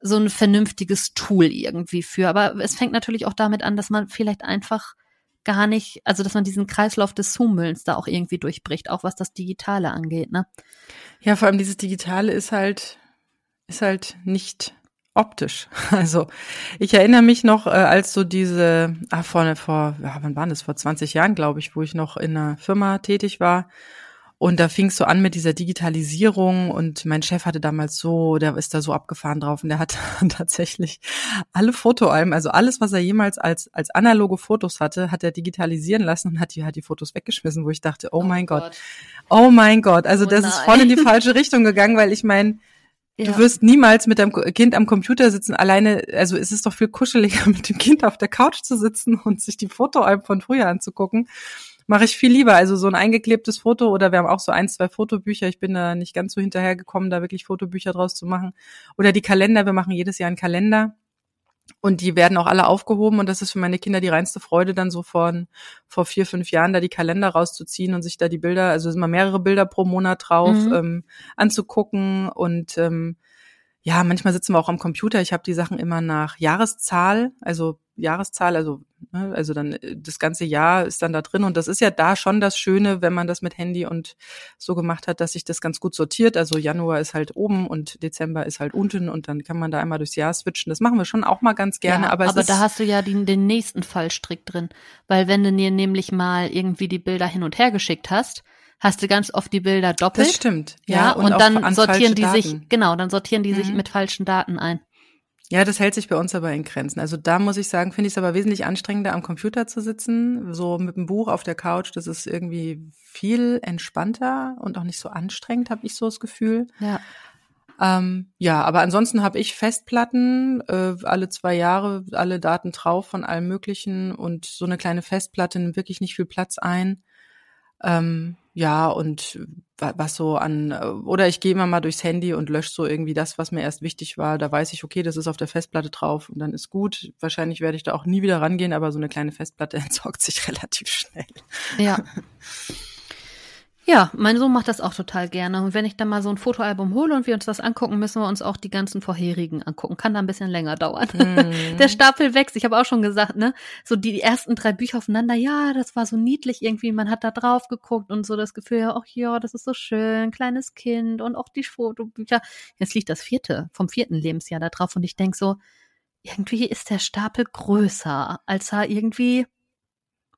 so ein vernünftiges Tool irgendwie für. Aber es fängt natürlich auch damit an, dass man vielleicht einfach gar nicht, also dass man diesen Kreislauf des Zumüllens da auch irgendwie durchbricht, auch was das Digitale angeht, ne? Ja, vor allem dieses Digitale ist halt, ist halt nicht optisch. Also ich erinnere mich noch, äh, als so diese, ah, vor, vor, ja, wann waren das? Vor 20 Jahren, glaube ich, wo ich noch in einer Firma tätig war und da fing es so an mit dieser Digitalisierung und mein Chef hatte damals so, der ist da so abgefahren drauf und der hat tatsächlich alle Fotoalben, also alles, was er jemals als, als analoge Fotos hatte, hat er digitalisieren lassen und hat die, hat die Fotos weggeschmissen, wo ich dachte, oh, oh mein Gott. Gott. oh mein Gott, also oh das ist voll in die falsche Richtung gegangen, weil ich meine, ja. Du wirst niemals mit deinem Kind am Computer sitzen, alleine, also es ist doch viel kuscheliger, mit dem Kind auf der Couch zu sitzen und sich die Fotoalben von früher anzugucken mache ich viel lieber. Also so ein eingeklebtes Foto oder wir haben auch so ein, zwei Fotobücher. Ich bin da nicht ganz so hinterhergekommen, da wirklich Fotobücher draus zu machen. Oder die Kalender. Wir machen jedes Jahr einen Kalender. Und die werden auch alle aufgehoben und das ist für meine Kinder die reinste Freude, dann so vor, vor vier, fünf Jahren da die Kalender rauszuziehen und sich da die Bilder, also sind mal mehrere Bilder pro Monat drauf, mhm. ähm, anzugucken und ähm, ja, manchmal sitzen wir auch am Computer. Ich habe die Sachen immer nach Jahreszahl, also Jahreszahl, also ne, also dann äh, das ganze Jahr ist dann da drin und das ist ja da schon das Schöne, wenn man das mit Handy und so gemacht hat, dass sich das ganz gut sortiert. Also Januar ist halt oben und Dezember ist halt unten und dann kann man da einmal durchs Jahr switchen. Das machen wir schon auch mal ganz gerne. Ja, aber aber da hast du ja den, den nächsten Fallstrick drin, weil wenn du dir nämlich mal irgendwie die Bilder hin und her geschickt hast, hast du ganz oft die Bilder doppelt. Das stimmt. Ja, ja und, und dann sortieren die Daten. sich, genau, dann sortieren die mhm. sich mit falschen Daten ein. Ja, das hält sich bei uns aber in Grenzen. Also da muss ich sagen, finde ich es aber wesentlich anstrengender, am Computer zu sitzen, so mit einem Buch auf der Couch. Das ist irgendwie viel entspannter und auch nicht so anstrengend, habe ich so das Gefühl. Ja. Ähm, ja, aber ansonsten habe ich Festplatten, äh, alle zwei Jahre alle Daten drauf von allem Möglichen und so eine kleine Festplatte nimmt wirklich nicht viel Platz ein. Ähm, ja, und was so an, oder ich gehe immer mal durchs Handy und lösche so irgendwie das, was mir erst wichtig war. Da weiß ich, okay, das ist auf der Festplatte drauf und dann ist gut. Wahrscheinlich werde ich da auch nie wieder rangehen, aber so eine kleine Festplatte entsorgt sich relativ schnell. Ja. Ja, mein Sohn macht das auch total gerne. Und wenn ich dann mal so ein Fotoalbum hole und wir uns das angucken, müssen wir uns auch die ganzen vorherigen angucken. Kann da ein bisschen länger dauern. Mhm. Der Stapel wächst. Ich habe auch schon gesagt, ne, so die ersten drei Bücher aufeinander, ja, das war so niedlich irgendwie. Man hat da drauf geguckt und so das Gefühl, ach ja, das ist so schön, kleines Kind und auch die Fotobücher. Jetzt liegt das vierte, vom vierten Lebensjahr da drauf und ich denk so, irgendwie ist der Stapel größer, als er irgendwie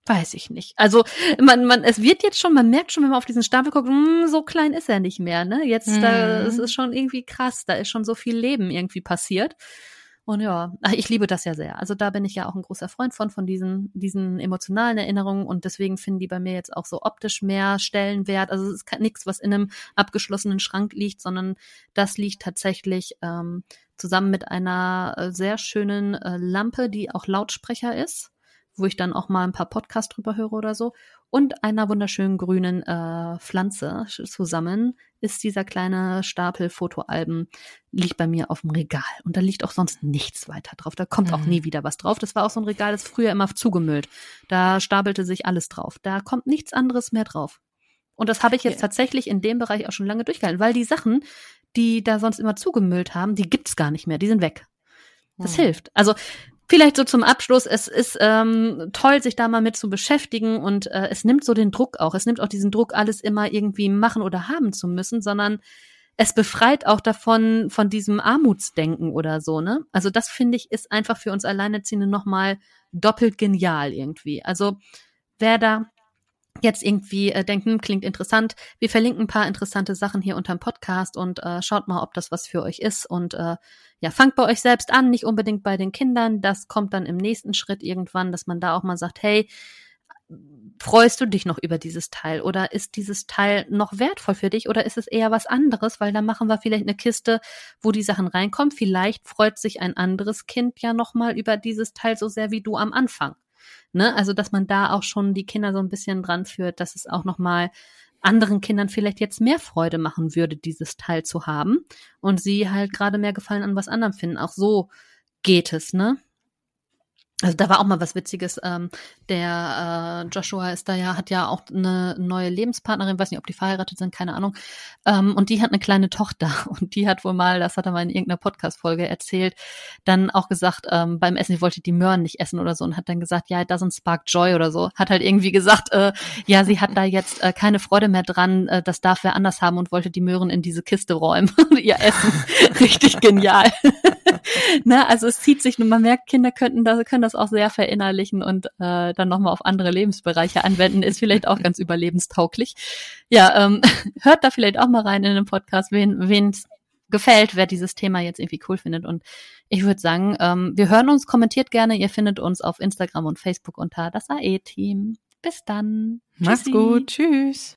Weiß ich nicht. Also man, man, es wird jetzt schon, man merkt schon, wenn man auf diesen Stapel guckt, mh, hm, so klein ist er nicht mehr. Ne, jetzt mhm. da, es ist schon irgendwie krass. Da ist schon so viel Leben irgendwie passiert. Und ja, ich liebe das ja sehr. Also da bin ich ja auch ein großer Freund von, von diesen, diesen emotionalen Erinnerungen und deswegen finden die bei mir jetzt auch so optisch mehr Stellenwert. Also es ist nichts, was in einem abgeschlossenen Schrank liegt, sondern das liegt tatsächlich ähm, zusammen mit einer äh, sehr schönen äh, Lampe, die auch Lautsprecher ist wo ich dann auch mal ein paar Podcasts drüber höre oder so. Und einer wunderschönen grünen äh, Pflanze zusammen ist dieser kleine Stapel Fotoalben, liegt bei mir auf dem Regal. Und da liegt auch sonst nichts weiter drauf. Da kommt mhm. auch nie wieder was drauf. Das war auch so ein Regal, das früher immer zugemüllt. Da stapelte sich alles drauf. Da kommt nichts anderes mehr drauf. Und das habe ich jetzt ja. tatsächlich in dem Bereich auch schon lange durchgehalten, weil die Sachen, die da sonst immer zugemüllt haben, die gibt's gar nicht mehr. Die sind weg. Das mhm. hilft. Also Vielleicht so zum Abschluss, es ist ähm, toll, sich da mal mit zu beschäftigen und äh, es nimmt so den Druck auch. Es nimmt auch diesen Druck, alles immer irgendwie machen oder haben zu müssen, sondern es befreit auch davon, von diesem Armutsdenken oder so, ne? Also das finde ich ist einfach für uns Alleinerziehende nochmal doppelt genial irgendwie. Also wer da jetzt irgendwie äh, denken, klingt interessant. Wir verlinken ein paar interessante Sachen hier unterm Podcast und äh, schaut mal, ob das was für euch ist. Und äh, ja, fangt bei euch selbst an, nicht unbedingt bei den Kindern. Das kommt dann im nächsten Schritt irgendwann, dass man da auch mal sagt, hey, freust du dich noch über dieses Teil oder ist dieses Teil noch wertvoll für dich oder ist es eher was anderes, weil da machen wir vielleicht eine Kiste, wo die Sachen reinkommen. Vielleicht freut sich ein anderes Kind ja noch mal über dieses Teil so sehr wie du am Anfang. Ne? Also, dass man da auch schon die Kinder so ein bisschen dran führt, dass es auch nochmal anderen Kindern vielleicht jetzt mehr Freude machen würde, dieses Teil zu haben und sie halt gerade mehr Gefallen an was anderem finden. Auch so geht es, ne? Also da war auch mal was Witziges. Ähm, der äh, Joshua ist da ja, hat ja auch eine neue Lebenspartnerin, weiß nicht, ob die verheiratet sind, keine Ahnung. Ähm, und die hat eine kleine Tochter und die hat wohl mal, das hat er mal in irgendeiner Podcast-Folge erzählt, dann auch gesagt, ähm, beim Essen, ich wollte die Möhren nicht essen oder so und hat dann gesagt, ja, it doesn't spark joy oder so. Hat halt irgendwie gesagt, äh, ja, sie hat da jetzt äh, keine Freude mehr dran, äh, das darf wer anders haben und wollte die Möhren in diese Kiste räumen und ihr Essen. Richtig genial. ne, also es zieht sich, nur man merkt, Kinder könnten das, können das auch sehr verinnerlichen und äh, dann nochmal auf andere Lebensbereiche anwenden, ist vielleicht auch ganz überlebenstauglich. Ja, ähm, hört da vielleicht auch mal rein in den Podcast, wen wen gefällt, wer dieses Thema jetzt irgendwie cool findet. Und ich würde sagen, ähm, wir hören uns, kommentiert gerne. Ihr findet uns auf Instagram und Facebook unter das AE-Team. Bis dann. Mach's gut. Tschüss.